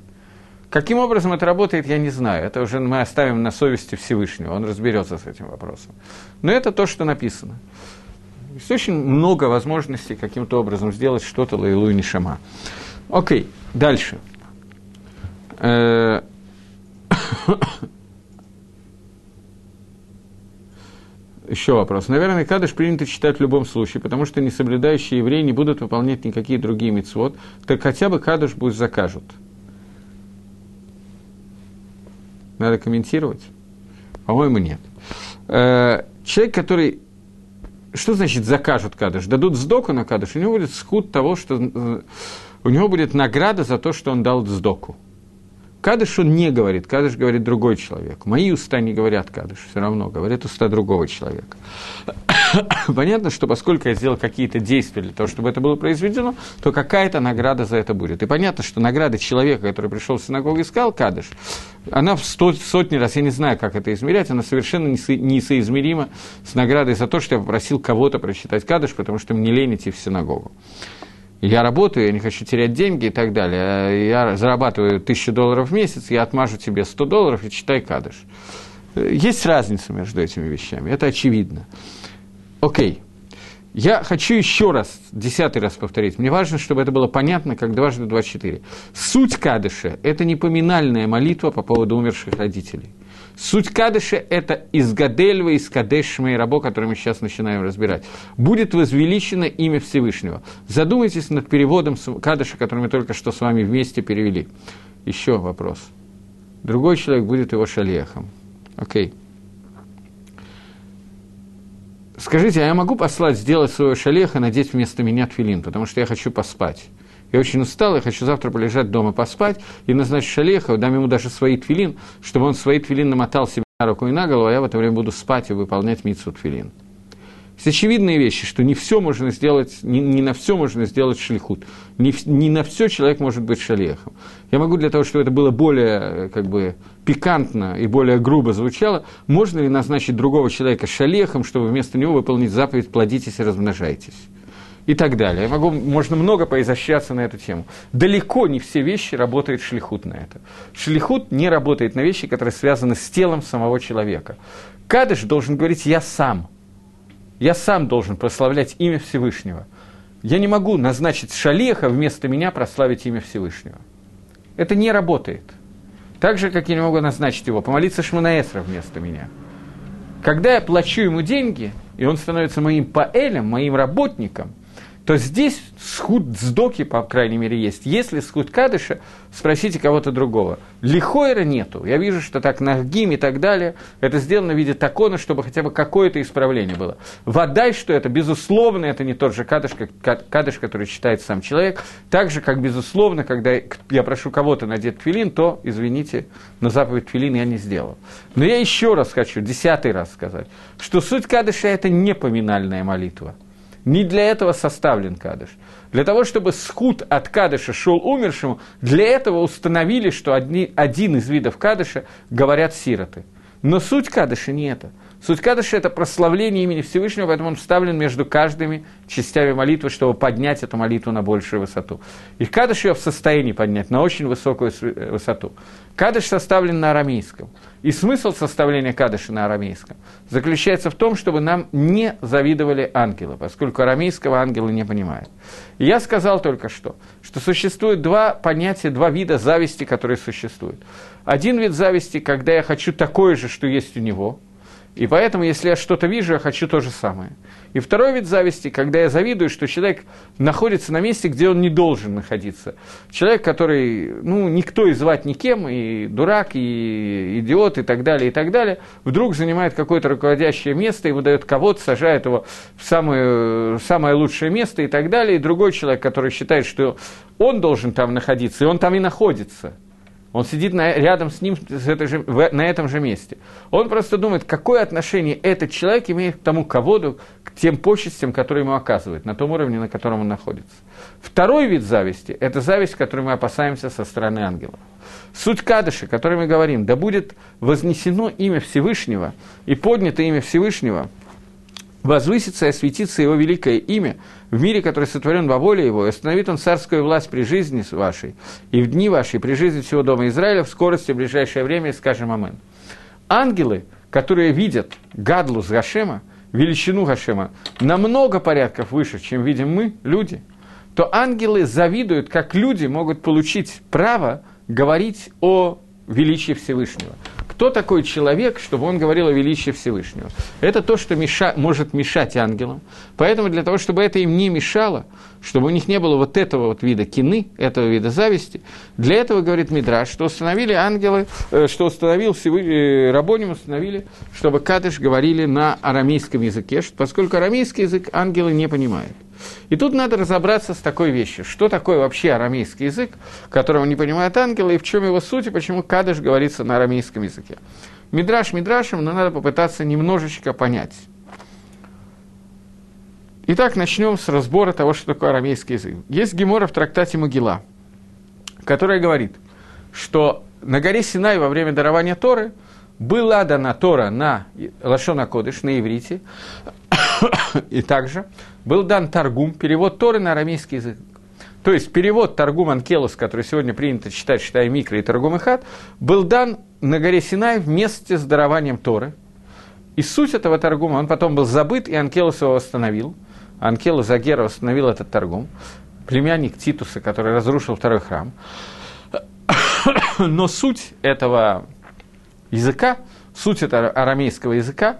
Каким образом это работает, я не знаю. Это уже мы оставим на совести Всевышнего, он разберется с этим вопросом. Но это то, что написано. Есть очень много возможностей каким-то образом сделать что-то Лаилу и Нишама. Окей, дальше. Еще вопрос. Наверное, кадыш принято читать в любом случае, потому что несоблюдающие евреи не будут выполнять никакие другие мецвод, так хотя бы кадыш пусть закажут. Надо комментировать? По-моему, нет. Э, человек, который... Что значит закажут кадыш? Дадут сдоку на кадыш, у него будет схуд того, что... Э, у него будет награда за то, что он дал сдоку. Кадыш он не говорит, Кадыш говорит другой человек. Мои уста не говорят Кадыш, все равно говорят уста другого человека. Понятно, что поскольку я сделал какие-то действия для того, чтобы это было произведено, то какая-то награда за это будет. И понятно, что награда человека, который пришел в синагогу и сказал Кадыш, она в сто, сотни раз, я не знаю, как это измерять, она совершенно несоизмерима с наградой за то, что я попросил кого-то прочитать Кадыш, потому что мне лень идти в синагогу я работаю, я не хочу терять деньги и так далее, я зарабатываю тысячу долларов в месяц, я отмажу тебе 100 долларов и читай кадыш. Есть разница между этими вещами, это очевидно. Окей. Я хочу еще раз, десятый раз повторить. Мне важно, чтобы это было понятно, как дважды 24. Суть Кадыша – это не поминальная молитва по поводу умерших родителей. Суть Кадыша – это из Гадельва, из Кадеш рабо, который мы сейчас начинаем разбирать. Будет возвеличено имя Всевышнего. Задумайтесь над переводом Кадыша, который мы только что с вами вместе перевели. Еще вопрос. Другой человек будет его шалехом. Окей. Скажите, а я могу послать сделать своего шалеха, надеть вместо меня тфилин, потому что я хочу поспать. Я очень устал, я хочу завтра полежать дома поспать и назначить шалеха, дам ему даже свои твилин, чтобы он свои твилин намотал себе на руку и на голову, а я в это время буду спать и выполнять митсу твилин. Есть очевидные вещи, что не все можно сделать, не, не на все можно сделать шлихут. Не, не на все человек может быть шалехом. Я могу для того, чтобы это было более как бы, пикантно и более грубо звучало, можно ли назначить другого человека шалехом, чтобы вместо него выполнить заповедь «плодитесь и размножайтесь» и так далее. Я могу, можно много поизощряться на эту тему. Далеко не все вещи работает шлихут на это. Шлихут не работает на вещи, которые связаны с телом самого человека. Кадыш должен говорить «я сам», я сам должен прославлять имя Всевышнего. Я не могу назначить шалеха вместо меня прославить имя Всевышнего. Это не работает. Так же, как я не могу назначить его, помолиться Шманаэсра вместо меня. Когда я плачу ему деньги, и он становится моим поэлем, моим работником – то здесь схуд сдоки, по крайней мере, есть. Если схуд кадыша, спросите кого-то другого. Лихойра нету. Я вижу, что так на гим и так далее, это сделано в виде такона, чтобы хотя бы какое-то исправление было. Вода, что это, безусловно, это не тот же кадыш, как кадыш, который читает сам человек. Так же, как, безусловно, когда я прошу кого-то надеть твилин, то, извините, но заповедь твилин я не сделал. Но я еще раз хочу, десятый раз сказать, что суть кадыша – это не поминальная молитва – не для этого составлен кадыш. Для того, чтобы схуд от кадыша шел умершему, для этого установили, что одни, один из видов кадыша говорят сироты. Но суть кадыша не это. Суть кадыша – это прославление имени Всевышнего, поэтому он вставлен между каждыми частями молитвы, чтобы поднять эту молитву на большую высоту. И кадыш ее в состоянии поднять на очень высокую высоту. Кадыш составлен на арамейском. И смысл составления кадыша на арамейском заключается в том, чтобы нам не завидовали ангелы, поскольку арамейского ангелы не понимают. И я сказал только что, что существует два понятия, два вида зависти, которые существуют. Один вид зависти, когда я хочу такое же, что есть у него, и поэтому, если я что-то вижу, я хочу то же самое. И второй вид зависти, когда я завидую, что человек находится на месте, где он не должен находиться. Человек, который, ну, никто и звать никем, и дурак, и идиот, и так далее, и так далее, вдруг занимает какое-то руководящее место и выдает кого-то, сажает его в самое, самое лучшее место и так далее. И другой человек, который считает, что он должен там находиться, и он там и находится – он сидит на, рядом с ним с этой же, в, на этом же месте. Он просто думает, какое отношение этот человек имеет к тому ководу, к тем почестям, которые ему оказывают, на том уровне, на котором он находится. Второй вид зависти – это зависть, которой мы опасаемся со стороны ангелов. Суть Кадыша, о которой мы говорим, да будет вознесено имя Всевышнего и поднято имя Всевышнего – возвысится и осветится его великое имя в мире, который сотворен во воле его, и остановит он царскую власть при жизни вашей, и в дни вашей, при жизни всего дома Израиля, в скорости в ближайшее время, скажем Амен. Ангелы, которые видят Гадлу с Гашема, величину Гашема, намного порядков выше, чем видим мы, люди, то ангелы завидуют, как люди могут получить право говорить о величии Всевышнего кто такой человек, чтобы он говорил о величии Всевышнего. Это то, что меша, может мешать ангелам. Поэтому для того, чтобы это им не мешало, чтобы у них не было вот этого вот вида кины, этого вида зависти, для этого, говорит Мидраш, что установили ангелы, э, что установил Всевышний, э, Рабоним установили, чтобы кадыш говорили на арамейском языке, поскольку арамейский язык ангелы не понимают. И тут надо разобраться с такой вещью. Что такое вообще арамейский язык, которого не понимают ангелы, и в чем его суть, и почему кадыш говорится на арамейском языке. Мидраш мидрашем, но надо попытаться немножечко понять. Итак, начнем с разбора того, что такое арамейский язык. Есть гемора в трактате Могила, которая говорит, что на горе Синай во время дарования Торы была дана Тора на Лашона Кодыш, на иврите, и также был дан Таргум, перевод Торы на арамейский язык. То есть перевод Таргум Анкелус, который сегодня принято читать, считая Микро и Таргум Ихат, был дан на горе Синай вместе с дарованием Торы. И суть этого Таргума, он потом был забыт, и Анкелус его восстановил. Анкела Загера установил этот торгум, племянник Титуса, который разрушил второй храм. Но суть этого языка, суть этого арамейского языка,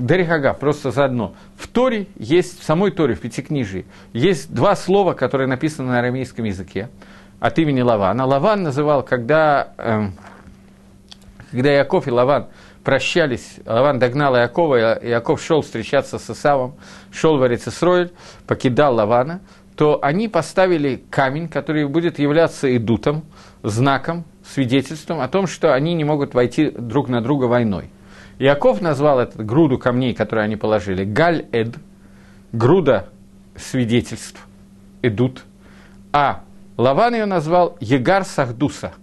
Дарихага, просто заодно. В Торе есть, в самой Торе, в Пятикнижии, есть два слова, которые написаны на арамейском языке от имени Лавана. Лаван называл, когда, эм, когда Яков и Лаван прощались, Лаван догнал Якова, и Яков шел встречаться с Исавом, шел в Арицесройль, покидал Лавана, то они поставили камень, который будет являться идутом, знаком, свидетельством о том, что они не могут войти друг на друга войной. Яков назвал эту груду камней, которые они положили, Галь-Эд, груда свидетельств, идут, а Лаван ее назвал Егар Сахдуса.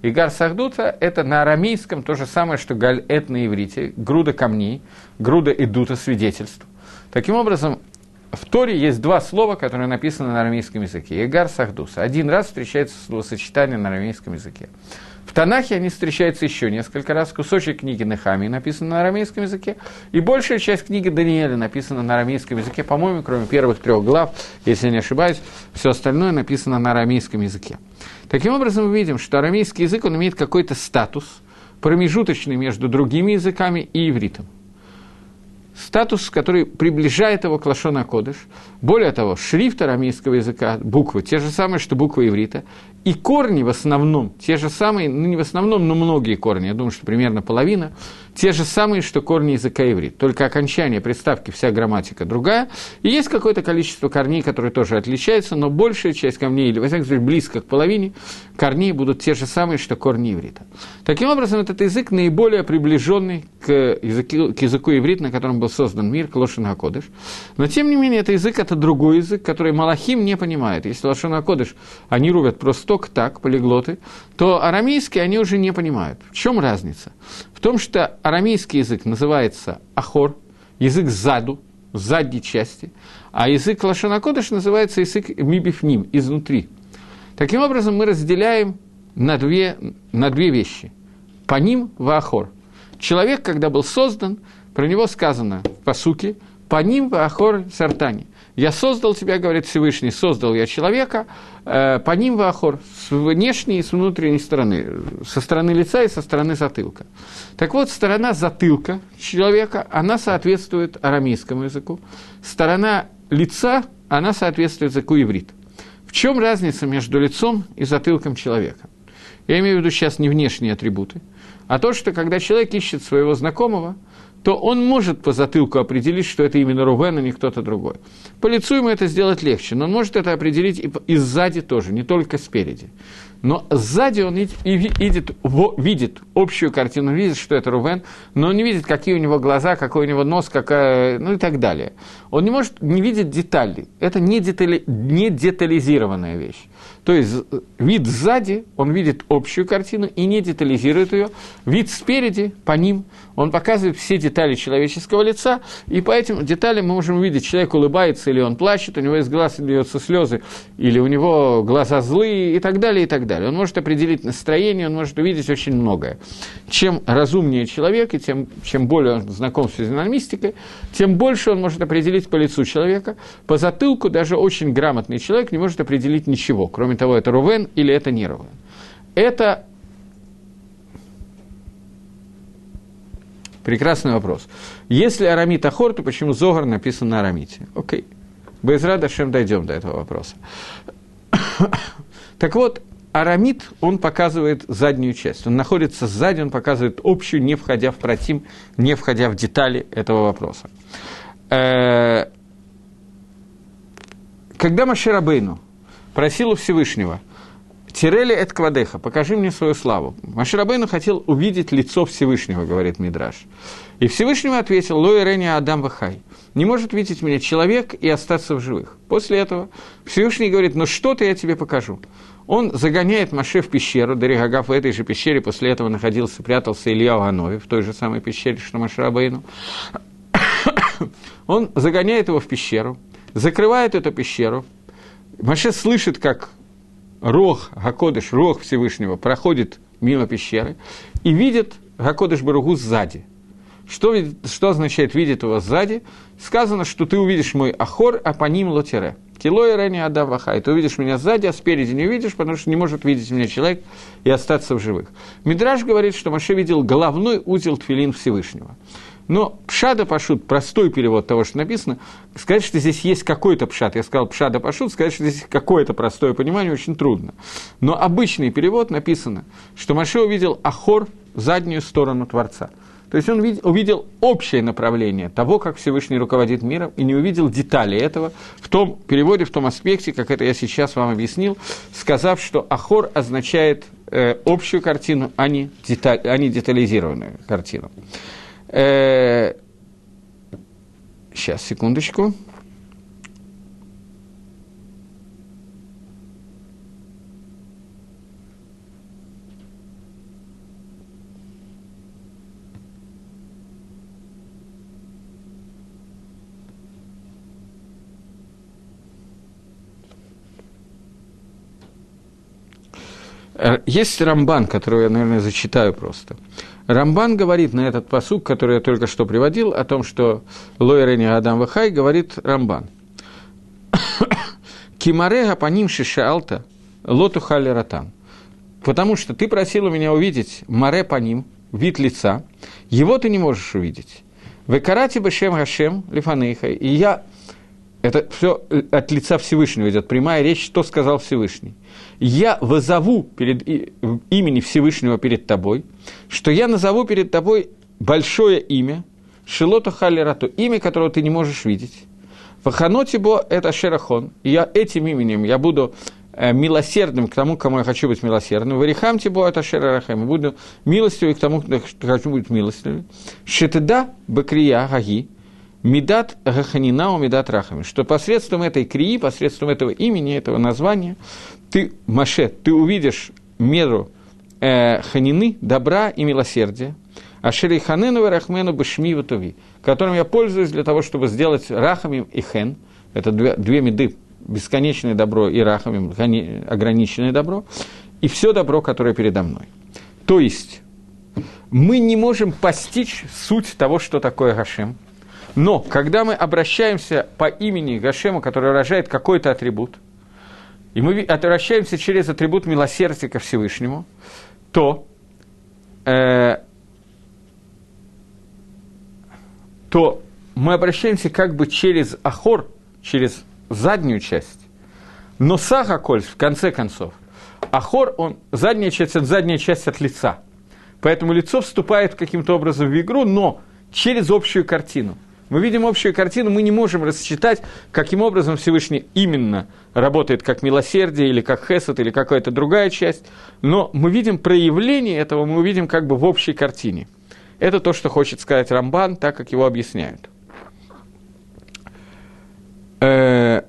Егар Сахдута – это на арамейском то же самое, что Галь-Эд на иврите, груда камней, груда идута свидетельств. Таким образом, в Торе есть два слова, которые написаны на арамейском языке. Егар Сахдуса. Один раз встречается словосочетание на арамейском языке. В Танахе они встречаются еще несколько раз. Кусочек книги Нехами написан на арамейском языке, и большая часть книги Даниэля написана на арамейском языке, по-моему, кроме первых трех глав, если я не ошибаюсь, все остальное написано на арамейском языке. Таким образом, мы видим, что арамейский язык, он имеет какой-то статус, промежуточный между другими языками и ивритом статус, который приближает его к Лашона Кодыш. Более того, шрифт арамейского языка, буквы, те же самые, что буквы иврита, и корни в основном, те же самые, ну не в основном, но многие корни, я думаю, что примерно половина, те же самые, что корни языка иврит, только окончание приставки, вся грамматика другая, и есть какое-то количество корней, которые тоже отличаются, но большая часть камней, или, во всяком случае, близко к половине, корней будут те же самые, что корни иврита. Таким образом, этот язык наиболее приближенный к языку, к языку иврит, на котором был создан мир, к Акодыш. Но, тем не менее, это язык, это другой язык, который Малахим не понимает. Если Лошен Акодыш, они рубят просто только так, полиглоты, то арамейский они уже не понимают. В чем разница? В том, что арамейский язык называется ахор, язык заду, задней части, а язык Лошанакодыш называется язык мибифним, изнутри. Таким образом, мы разделяем на две, на две вещи. По ним ваахор. Человек, когда был создан, про него сказано по суке, по ним ваахор сартани – я создал тебя, говорит Всевышний, создал я человека, э, по ним вахор, с внешней и с внутренней стороны, со стороны лица и со стороны затылка. Так вот, сторона затылка человека, она соответствует арамейскому языку, сторона лица, она соответствует языку иврит. В чем разница между лицом и затылком человека? Я имею в виду сейчас не внешние атрибуты, а то, что когда человек ищет своего знакомого – то он может по затылку определить, что это именно Рувен, а не кто-то другой. По лицу ему это сделать легче, но он может это определить и, и сзади тоже, не только спереди. Но сзади он и, и видит, видит общую картину, видит, что это Рувен, но он не видит, какие у него глаза, какой у него нос, какая, ну и так далее. Он не может не видеть детали. Это не, детали, не детализированная вещь. То есть вид сзади, он видит общую картину и не детализирует ее. Вид спереди, по ним, он показывает все детали человеческого лица, и по этим деталям мы можем увидеть, человек улыбается или он плачет, у него из глаз льются слезы, или у него глаза злые и так далее, и так далее. Он может определить настроение, он может увидеть очень многое. Чем разумнее человек, и тем, чем более он знаком с физиономистикой, тем больше он может определить по лицу человека. По затылку даже очень грамотный человек не может определить ничего, кроме того, это Рувен или это не Рувен. Это Прекрасный вопрос. Если арамит Ахор, то почему Зогар написан на арамите? Окей. Без Дашем дойдем до этого вопроса. так вот, арамит, он показывает заднюю часть. Он находится сзади, он показывает общую, не входя в протим, не входя в детали этого вопроса. Э, когда Маширабейну просил у Всевышнего, Тирели эт квадеха, покажи мне свою славу. Маширабейну хотел увидеть лицо Всевышнего, говорит Мидраш. И Всевышнему ответил, Лои Рени Адам Вахай. Не может видеть меня человек и остаться в живых. После этого Всевышний говорит, ну что-то я тебе покажу. Он загоняет Маше в пещеру, Даригагав в этой же пещере, после этого находился, прятался Илья Уганове, в той же самой пещере, что Маширабейну. Он загоняет его в пещеру, закрывает эту пещеру. Маше слышит, как Рог Гакодыш, Рог Всевышнего, проходит мимо пещеры и видит Гакодыш Баругу сзади. Что, что означает видит его сзади? Сказано, что ты увидишь мой ахор, а по ним лотере. Кило и Рени Адам Вахай. Ты увидишь меня сзади, а спереди не увидишь, потому что не может видеть меня человек и остаться в живых. Мидраж говорит, что Маше видел головной узел Тфилин Всевышнего. Но пшада пашут, простой перевод того, что написано, сказать, что здесь есть какой-то пшат, я сказал пшада пашут, сказать, что здесь какое-то простое понимание очень трудно. Но обычный перевод написано, что Маше увидел Ахор, заднюю сторону Творца. То есть он увидел общее направление того, как Всевышний руководит миром, и не увидел детали этого в том переводе, в том аспекте, как это я сейчас вам объяснил, сказав, что Ахор означает э, общую картину, а не, деталь, а не детализированную картину. Э, сейчас, секундочку. Э, есть Рамбан, который я, наверное, зачитаю просто. Рамбан говорит на этот посук, который я только что приводил, о том, что Лойрени Адам Вахай, говорит Рамбан. Кимарега по ним шишалта лоту хали ратан. Потому что ты просил у меня увидеть маре по ним, вид лица, его ты не можешь увидеть. Векарати бешем гашем лифанейха. И я это все от лица Всевышнего идет, прямая речь, что сказал Всевышний я вызову перед имени Всевышнего перед тобой, что я назову перед тобой большое имя, Шилота Халерату, имя, которого ты не можешь видеть. Ваханотибо – это Шерахон, и я этим именем я буду э, милосердным к тому, кому я хочу быть милосердным. Варихам тибо это шерарахем. Буду милостивым к тому, кто хочу быть милостивым. Шетеда бакрия гаги. Медат Гаханина у Медат Рахами, что посредством этой крии, посредством этого имени, этого названия, ты, Маше, ты увидишь меру э, ханины, добра и милосердия, а шери ханену рахмену бешми ватуви, которым я пользуюсь для того, чтобы сделать рахамим и хен, это две, две меды, бесконечное добро и рахамим, ограниченное добро, и все добро, которое передо мной. То есть, мы не можем постичь суть того, что такое Гашем – но когда мы обращаемся по имени Гашему, который выражает какой-то атрибут, и мы обращаемся через атрибут милосердия ко Всевышнему, то, э, то мы обращаемся как бы через ахор, через заднюю часть. Но сахакольс, в конце концов, ахор, он, задняя часть, это задняя часть от лица. Поэтому лицо вступает каким-то образом в игру, но через общую картину – мы видим общую картину, мы не можем рассчитать, каким образом Всевышний именно работает как милосердие, или как хесед, или какая-то другая часть, но мы видим проявление этого, мы увидим как бы в общей картине. Это то, что хочет сказать Рамбан, так как его объясняют. Э,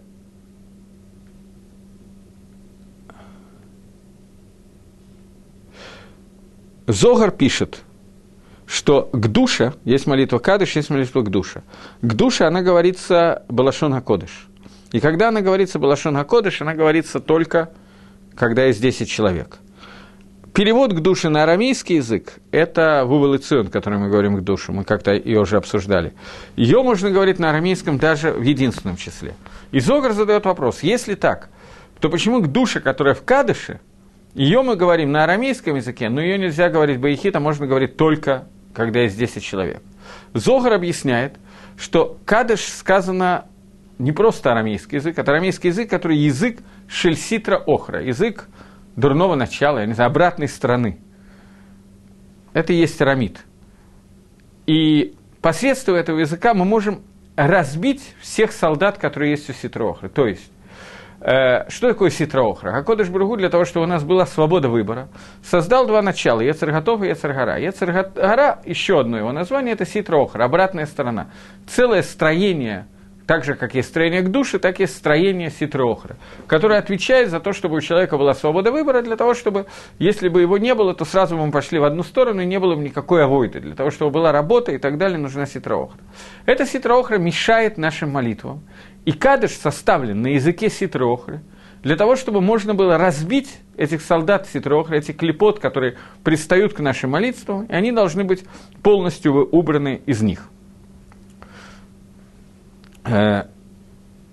Зогар пишет – что к душе, есть молитва Кадыш, есть молитва к душе. К душе она говорится Балашон Хакодыш. И когда она говорится Балашон Хакодыш, она говорится только, когда есть 10 человек. Перевод к душе на арамейский язык – это вувалицион, который мы говорим к душе, мы как-то ее уже обсуждали. Ее можно говорить на арамейском даже в единственном числе. И Зогар задает вопрос, если так, то почему к душе, которая в Кадыше, ее мы говорим на арамейском языке, но ее нельзя говорить баихита, можно говорить только когда есть 10 человек. Зогар объясняет, что кадыш сказано не просто арамейский язык, это арамейский язык, который язык шельситра охра, язык дурного начала, я не знаю, обратной стороны. Это и есть арамид. И посредством этого языка мы можем разбить всех солдат, которые есть у ситроохры. То есть что такое ситроохра? А Кодыш Бругу для того, чтобы у нас была свобода выбора, создал два начала, Ецерготов и Ецергара. Ецергара, еще одно его название, это ситроохра, обратная сторона. Целое строение – так же, как есть строение к душе, так и строение ситроохра, которое отвечает за то, чтобы у человека была свобода выбора, для того, чтобы, если бы его не было, то сразу бы мы пошли в одну сторону, и не было бы никакой авойды. Для того, чтобы была работа и так далее, нужна ситроохра. Эта ситроохра мешает нашим молитвам. И кадыш составлен на языке ситроохры, для того, чтобы можно было разбить этих солдат Ситрохра, этих клепот, которые пристают к нашим молитвам, и они должны быть полностью убраны из них. Э,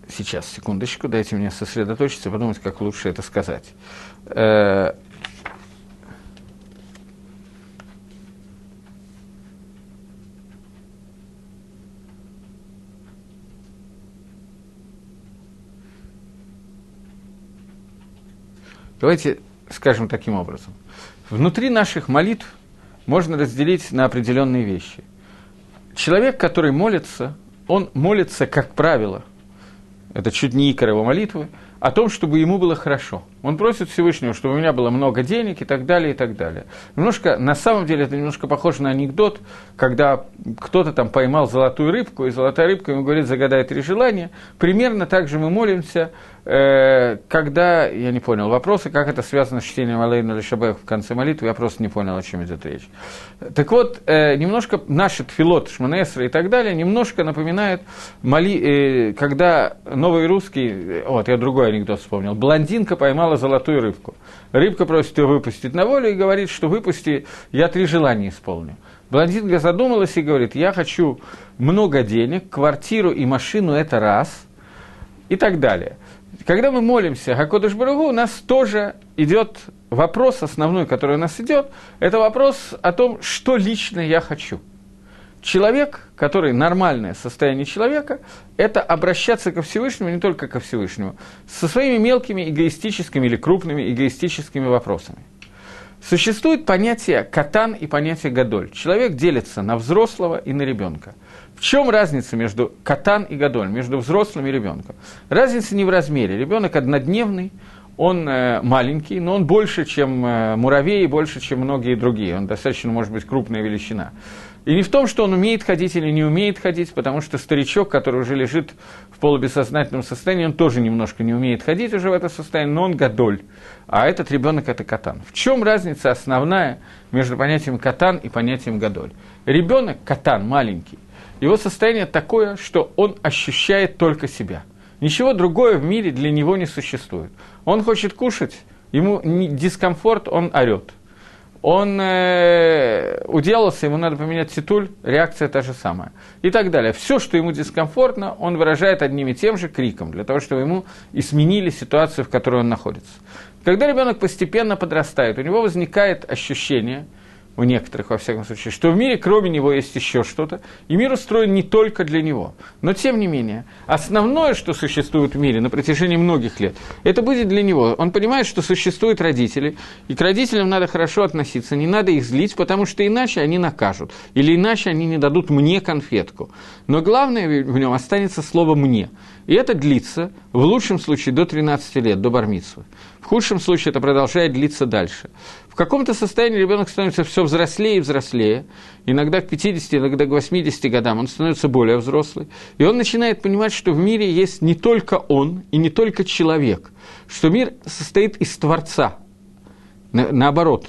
сейчас, секундочку, дайте мне сосредоточиться, подумать, как лучше это сказать. Давайте скажем таким образом. Внутри наших молитв можно разделить на определенные вещи. Человек, который молится, он молится, как правило, это чуть не икор его молитвы, о том, чтобы ему было хорошо. Он просит Всевышнего, чтобы у меня было много денег и так далее, и так далее. Немножко, на самом деле, это немножко похоже на анекдот, когда кто-то там поймал золотую рыбку, и золотая рыбка ему говорит, загадай три желания. Примерно так же мы молимся когда, я не понял вопроса, как это связано с чтением Алейна Лешабех в конце молитвы, я просто не понял, о чем идет речь. Так вот, э, немножко наши тфилот, шманесра и так далее, немножко напоминает, моли, э, когда новый русский, вот, я другой анекдот вспомнил, блондинка поймала золотую рыбку. Рыбка просит ее выпустить на волю и говорит, что выпусти, я три желания исполню. Блондинка задумалась и говорит, я хочу много денег, квартиру и машину – это раз, и так далее – когда мы молимся Хакодыш Барагу, у нас тоже идет вопрос основной, который у нас идет, это вопрос о том, что лично я хочу. Человек, который нормальное состояние человека, это обращаться ко Всевышнему, не только ко Всевышнему, со своими мелкими эгоистическими или крупными эгоистическими вопросами. Существует понятие катан и понятие гадоль. Человек делится на взрослого и на ребенка – в чем разница между катан и гадоль, между взрослым и ребенком? Разница не в размере. Ребенок однодневный, он э, маленький, но он больше, чем э, муравей, больше, чем многие другие. Он достаточно, может быть, крупная величина. И не в том, что он умеет ходить или не умеет ходить, потому что старичок, который уже лежит в полубессознательном состоянии, он тоже немножко не умеет ходить уже в это состояние, но он гадоль. А этот ребенок это катан. В чем разница основная между понятием катан и понятием гадоль? Ребенок катан маленький его состояние такое, что он ощущает только себя. Ничего другое в мире для него не существует. Он хочет кушать, ему дискомфорт, он орет. Он э, уделался, ему надо поменять титуль, реакция та же самая. И так далее. Все, что ему дискомфортно, он выражает одним и тем же криком, для того, чтобы ему и сменили ситуацию, в которой он находится. Когда ребенок постепенно подрастает, у него возникает ощущение – у некоторых, во всяком случае, что в мире кроме него есть еще что-то, и мир устроен не только для него. Но, тем не менее, основное, что существует в мире на протяжении многих лет, это будет для него. Он понимает, что существуют родители, и к родителям надо хорошо относиться, не надо их злить, потому что иначе они накажут, или иначе они не дадут мне конфетку. Но главное в нем останется слово «мне». И это длится, в лучшем случае, до 13 лет, до бармитсвы. В худшем случае это продолжает длиться дальше. В каком-то состоянии ребенок становится все взрослее и взрослее. Иногда к 50, иногда к 80 годам он становится более взрослый. И он начинает понимать, что в мире есть не только он и не только человек. Что мир состоит из Творца. На, наоборот.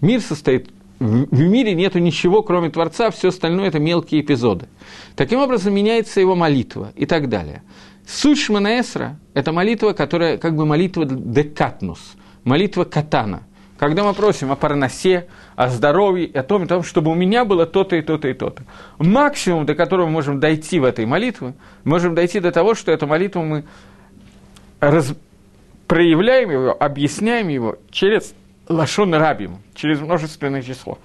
Мир состоит в мире нету ничего, кроме Творца, все остальное это мелкие эпизоды. Таким образом меняется его молитва и так далее. Суть Шманаэсра – это молитва, которая как бы молитва декатнус, молитва катана. Когда мы просим о парносе, о здоровье, о том, о том, чтобы у меня было то-то и то-то и то-то. Максимум, до которого мы можем дойти в этой молитве, можем дойти до того, что эту молитву мы раз... проявляем его, объясняем его через лашон рабим, через множественное число.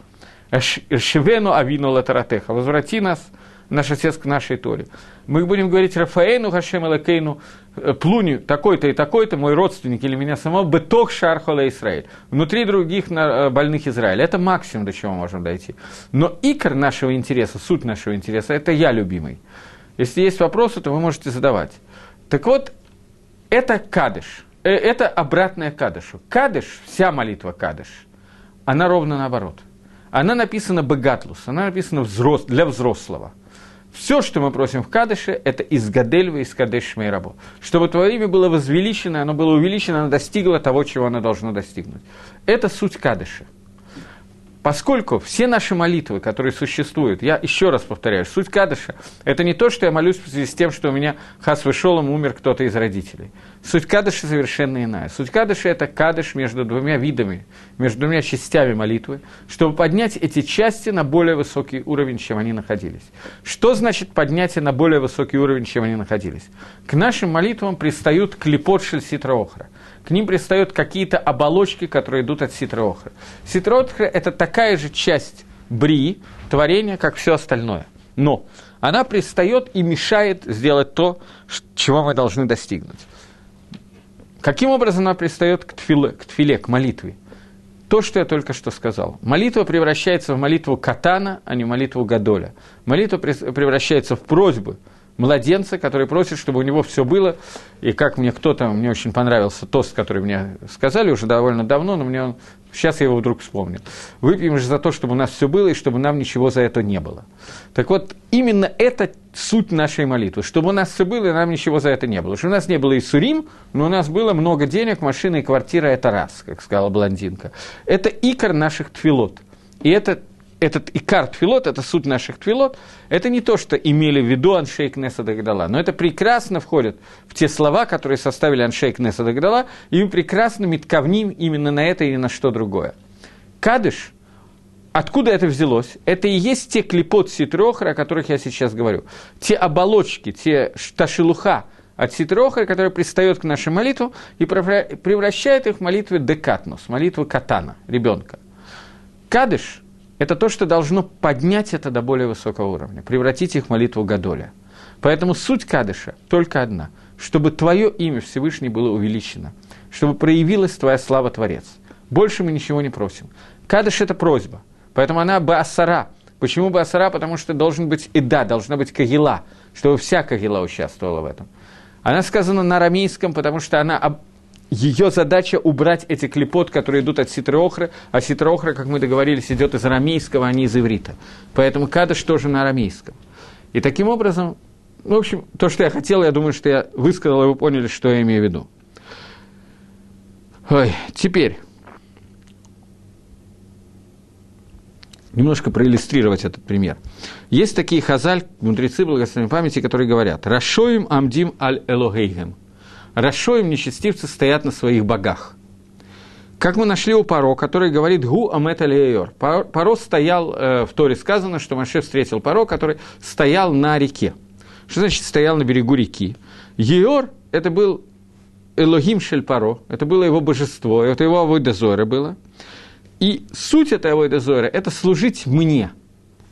Шивену авину латаратеха, возврати нас – наш отец к нашей Торе. Мы будем говорить Рафаэну Хашем Элакейну, э, Плуню, такой-то и такой-то, мой родственник или меня самого, Бетох Шархола Израиль, внутри других э, больных Израиля. Это максимум, до чего мы можем дойти. Но икор нашего интереса, суть нашего интереса, это я любимый. Если есть вопросы, то вы можете задавать. Так вот, это кадыш. Э, это обратное кадышу. Кадыш, вся молитва кадыш, она ровно наоборот. Она написана бегатлус, она написана взрос, для взрослого – все, что мы просим в Кадыше, это из Гадельва, из Кадеш Мейрабо. Чтобы твое имя было возвеличено, оно было увеличено, оно достигло того, чего оно должно достигнуть. Это суть Кадыша. Поскольку все наши молитвы, которые существуют, я еще раз повторяю, суть Кадыша – это не то, что я молюсь в связи с тем, что у меня хас вышелом умер кто-то из родителей. Суть Кадыша совершенно иная. Суть Кадыша – это Кадыш между двумя видами, между двумя частями молитвы, чтобы поднять эти части на более высокий уровень, чем они находились. Что значит поднятие на более высокий уровень, чем они находились? К нашим молитвам пристают клепот шельситроохра – к ним пристают какие-то оболочки, которые идут от ситроохра. Ситроохра – это такая же часть бри, творения, как все остальное. Но она пристает и мешает сделать то, чего мы должны достигнуть. Каким образом она пристает к тфиле, к, тфиле, к молитве? То, что я только что сказал. Молитва превращается в молитву катана, а не молитву гадоля. Молитва превращается в просьбу – младенца, который просит, чтобы у него все было. И как мне кто-то, мне очень понравился тост, который мне сказали уже довольно давно, но мне он, сейчас я его вдруг вспомнил. Выпьем же за то, чтобы у нас все было, и чтобы нам ничего за это не было. Так вот, именно это суть нашей молитвы, чтобы у нас все было, и нам ничего за это не было. Что у нас не было и сурим, но у нас было много денег, машина и квартира – это раз, как сказала блондинка. Это икор наших твилот. И это этот икар твилот, это суть наших твилот, это не то, что имели в виду Аншейк Неса Дагдала, но это прекрасно входит в те слова, которые составили Аншейк Неса Дагдала, и мы прекрасно метковним именно на это и на что другое. Кадыш, откуда это взялось? Это и есть те клепот ситрохра, о которых я сейчас говорю. Те оболочки, те шташилуха от ситрохра, которые пристает к нашей молитву и превращает их в молитву декатнус, молитву катана, ребенка. Кадыш – это то, что должно поднять это до более высокого уровня, превратить их в молитву Гадоля. Поэтому суть Кадыша только одна, чтобы твое имя Всевышний было увеличено, чтобы проявилась твоя слава Творец. Больше мы ничего не просим. Кадыш – это просьба, поэтому она Баасара. Почему Баасара? Потому что должен быть Ида, должна быть Кагила, чтобы вся Кагила участвовала в этом. Она сказана на арамейском, потому что она ее задача убрать эти клепот, которые идут от ситроохры, а ситроохра, как мы договорились, идет из арамейского, а не из иврита. Поэтому кадыш тоже на арамейском. И таким образом, ну, в общем, то, что я хотел, я думаю, что я высказал, и вы поняли, что я имею в виду. Ой, теперь немножко проиллюстрировать этот пример. Есть такие хазаль, мудрецы благословенной памяти, которые говорят «Рашоим амдим аль элогейгем» Рашоим нечестивцы стоят на своих богах. Как мы нашли у Паро, который говорит «Гу амет алиейор». Паро стоял, э, в Торе сказано, что Маше встретил Паро, который стоял на реке. Что значит стоял на берегу реки? Еор – это был Элогим Шельпаро, это было его божество, это его Авойдозора было. И суть этой Авойдозора – это служить мне.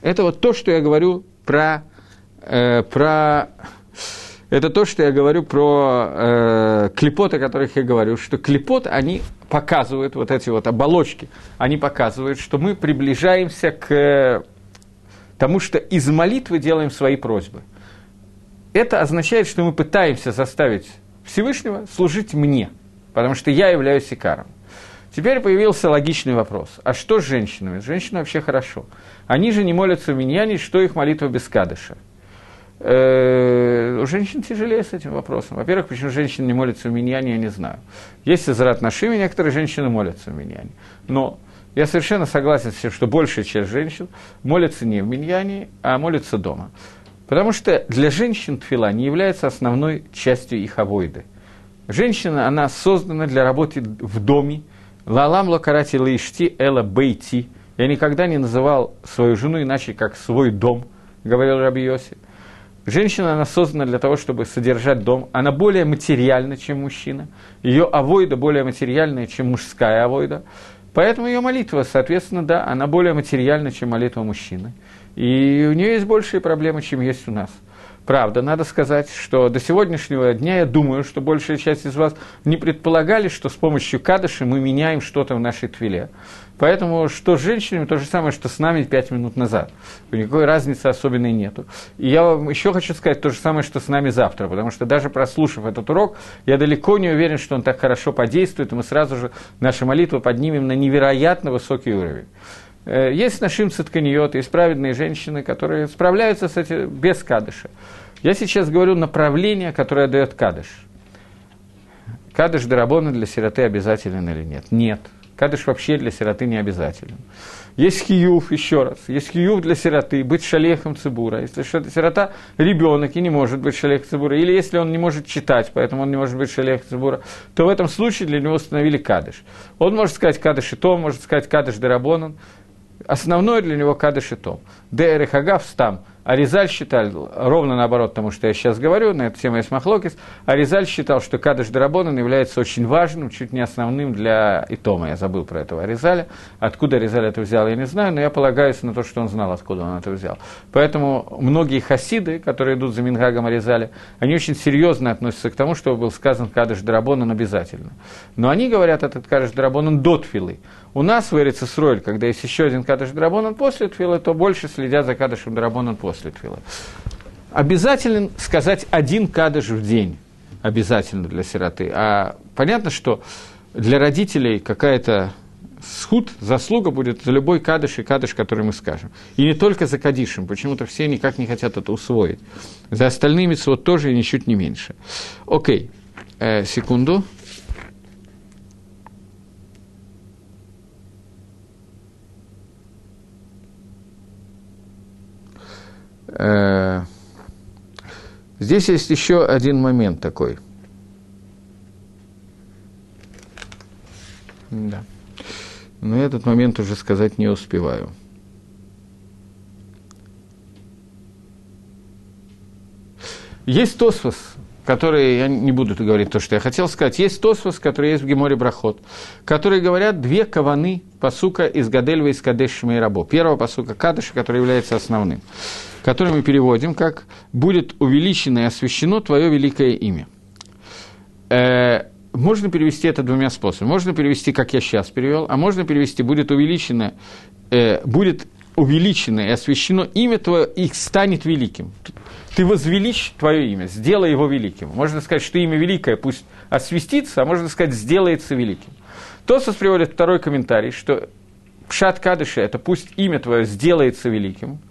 Это вот то, что я говорю про, э, про это то, что я говорю про э, клепот, о которых я говорю, что клепот, они показывают, вот эти вот оболочки, они показывают, что мы приближаемся к тому, что из молитвы делаем свои просьбы. Это означает, что мы пытаемся заставить Всевышнего служить мне, потому что я являюсь икаром. Теперь появился логичный вопрос. А что с женщинами? Женщины вообще хорошо. Они же не молятся в миньяне, что их молитва без кадыша – Э, у женщин тяжелее с этим вопросом. Во-первых, почему женщины не молятся в миньяне, я не знаю. Есть Израт Нашими, некоторые женщины молятся в миньяне. Но я совершенно согласен с тем, что большая часть женщин молятся не в миньяне, а молятся дома. Потому что для женщин тфила не является основной частью их авойды. Женщина, она создана для работы в доме. Лалам локарати лаишти эла бейти. Я никогда не называл свою жену иначе, как свой дом, говорил Раби Йоси. Женщина, она создана для того, чтобы содержать дом. Она более материальна, чем мужчина. Ее авойда более материальная, чем мужская авойда. Поэтому ее молитва, соответственно, да, она более материальна, чем молитва мужчины. И у нее есть большие проблемы, чем есть у нас. Правда, надо сказать, что до сегодняшнего дня я думаю, что большая часть из вас не предполагали, что с помощью кадыши мы меняем что-то в нашей твиле. Поэтому что с женщинами, то же самое, что с нами пять минут назад. Никакой разницы особенной нету. И я вам еще хочу сказать то же самое, что с нами завтра, потому что даже прослушав этот урок, я далеко не уверен, что он так хорошо подействует, и мы сразу же наши молитвы поднимем на невероятно высокий уровень. Э, есть нашим цитканиот, есть праведные женщины, которые справляются с этим без кадыша. Я сейчас говорю направление, которое дает кадыш. Кадыш Дарабона для сироты обязателен или нет? Нет. Кадыш вообще для сироты не обязателен. Есть хиюв, еще раз, есть хиюв для сироты, быть шалехом цибура. Если что сирота ребенок и не может быть шалех цибура, или если он не может читать, поэтому он не может быть шалех цибура, то в этом случае для него установили кадыш. Он может сказать кадыш и то, может сказать кадыш дарабонан. Основное для него кадыш и то. Дэ Хагав стам – Аризаль считал, ровно наоборот тому, что я сейчас говорю, на эту тему есть Махлокис, Аризаль считал, что Кадыш Драбонан является очень важным, чуть не основным для Итома. Я забыл про этого Аризаля. Откуда Аризаль это взял, я не знаю, но я полагаюсь на то, что он знал, откуда он это взял. Поэтому многие хасиды, которые идут за Мингагом Аризаля, они очень серьезно относятся к тому, что был сказан Кадыш Драбонан обязательно. Но они говорят этот Кадыш Драбонан до Тфилы. У нас в Эрицесроль, когда есть еще один Кадыш Драбонан после Тфилы, то больше следят за Кадышем Драбонан после после твила. Обязательно сказать один кадыш в день, обязательно для сироты. А понятно, что для родителей какая-то схуд, заслуга будет за любой кадыш и кадыш, который мы скажем. И не только за кадишем, почему-то все никак не хотят это усвоить. За остальными вот тоже и ничуть не меньше. Окей, э, секунду. Здесь есть еще один момент такой. Да. Но этот момент уже сказать не успеваю. Есть Тосфос, который, я не буду говорить то, что я хотел сказать, есть Тосфос, который есть в Геморе Брахот, которые говорят две каваны посука из Гадельва и из Кадеш Шмейрабо. Первого посука Кадыша, который является основным который мы переводим как «будет увеличено и освящено Твое великое имя». Э, можно перевести это двумя способами. Можно перевести, как я сейчас перевел, а можно перевести «будет увеличено, э, будет увеличено и освящено имя Твое, и станет великим». Ты возвеличь Твое имя, сделай его великим. Можно сказать, что имя великое пусть освестится, а можно сказать, сделается великим. Тосос приводит второй комментарий, что Пшат Кадыша – это пусть имя Твое сделается великим –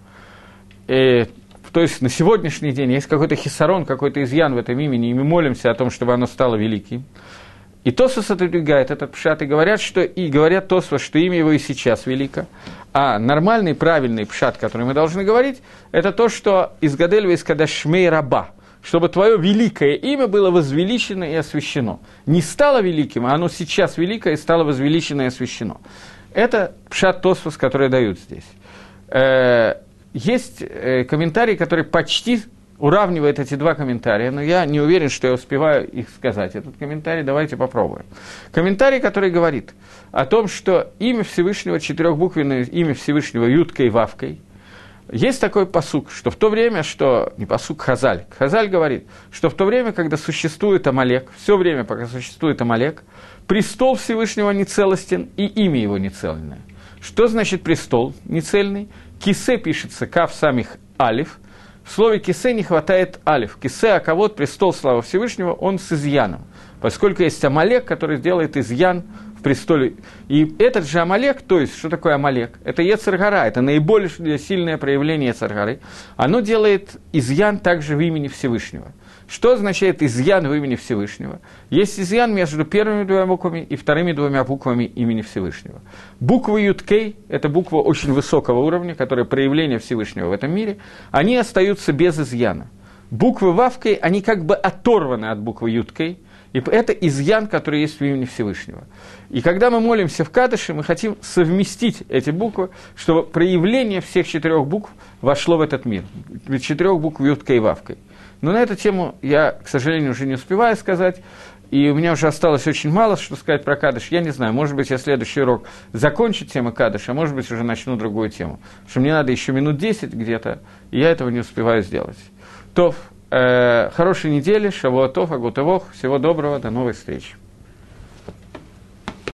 э, то есть на сегодняшний день есть какой-то хисарон, какой-то изъян в этом имени, и мы молимся о том, чтобы оно стало великим. И Тосфос отодвигает этот пшат и говорят, что, и говорят Тосфос, что имя его и сейчас велико. А нормальный, правильный пшат, который мы должны говорить, это то, что из Гадельва из Кадашмей Раба, чтобы твое великое имя было возвеличено и освящено. Не стало великим, а оно сейчас великое и стало возвеличено и освящено. Это пшат Тосфос, который дают здесь. Есть э, комментарий, который почти уравнивает эти два комментария, но я не уверен, что я успеваю их сказать. Этот комментарий давайте попробуем. Комментарий, который говорит о том, что имя Всевышнего, четырехбуквенное имя Всевышнего Юткой и Вавкой, есть такой посук, что в то время, что, не посук, Хазаль, Хазаль говорит, что в то время, когда существует Амалек, все время, пока существует Амалек, престол Всевышнего нецелостен и имя его нецельное. Что значит престол нецельный? Кисе пишется кав самих алиф. В слове кисе не хватает алиф. Кисе, а кого престол славы Всевышнего, он с изъяном. Поскольку есть Амалек, который делает изъян в престоле. И этот же Амалек, то есть, что такое Амалек? Это Ецаргара, это наиболее сильное проявление Ецаргары. Оно делает изъян также в имени Всевышнего. Что означает изъян в имени Всевышнего? Есть изъян между первыми двумя буквами и вторыми двумя буквами имени Всевышнего. Буква Юткей – это буква очень высокого уровня, которая проявление Всевышнего в этом мире, они остаются без изъяна. Буквы Вавкой, они как бы оторваны от буквы Юткей, и это изъян, который есть в имени Всевышнего. И когда мы молимся в Кадыше, мы хотим совместить эти буквы, чтобы проявление всех четырех букв вошло в этот мир. Четырех букв Юткой и Вавкой. Но на эту тему я, к сожалению, уже не успеваю сказать. И у меня уже осталось очень мало, что сказать про Кадыш. Я не знаю, может быть, я следующий урок закончу тему Кадыша, а может быть, уже начну другую тему. Потому что мне надо еще минут 10 где-то, и я этого не успеваю сделать. То, э, хорошей недели, шавуатов, агутовох, всего доброго, до новой встречи.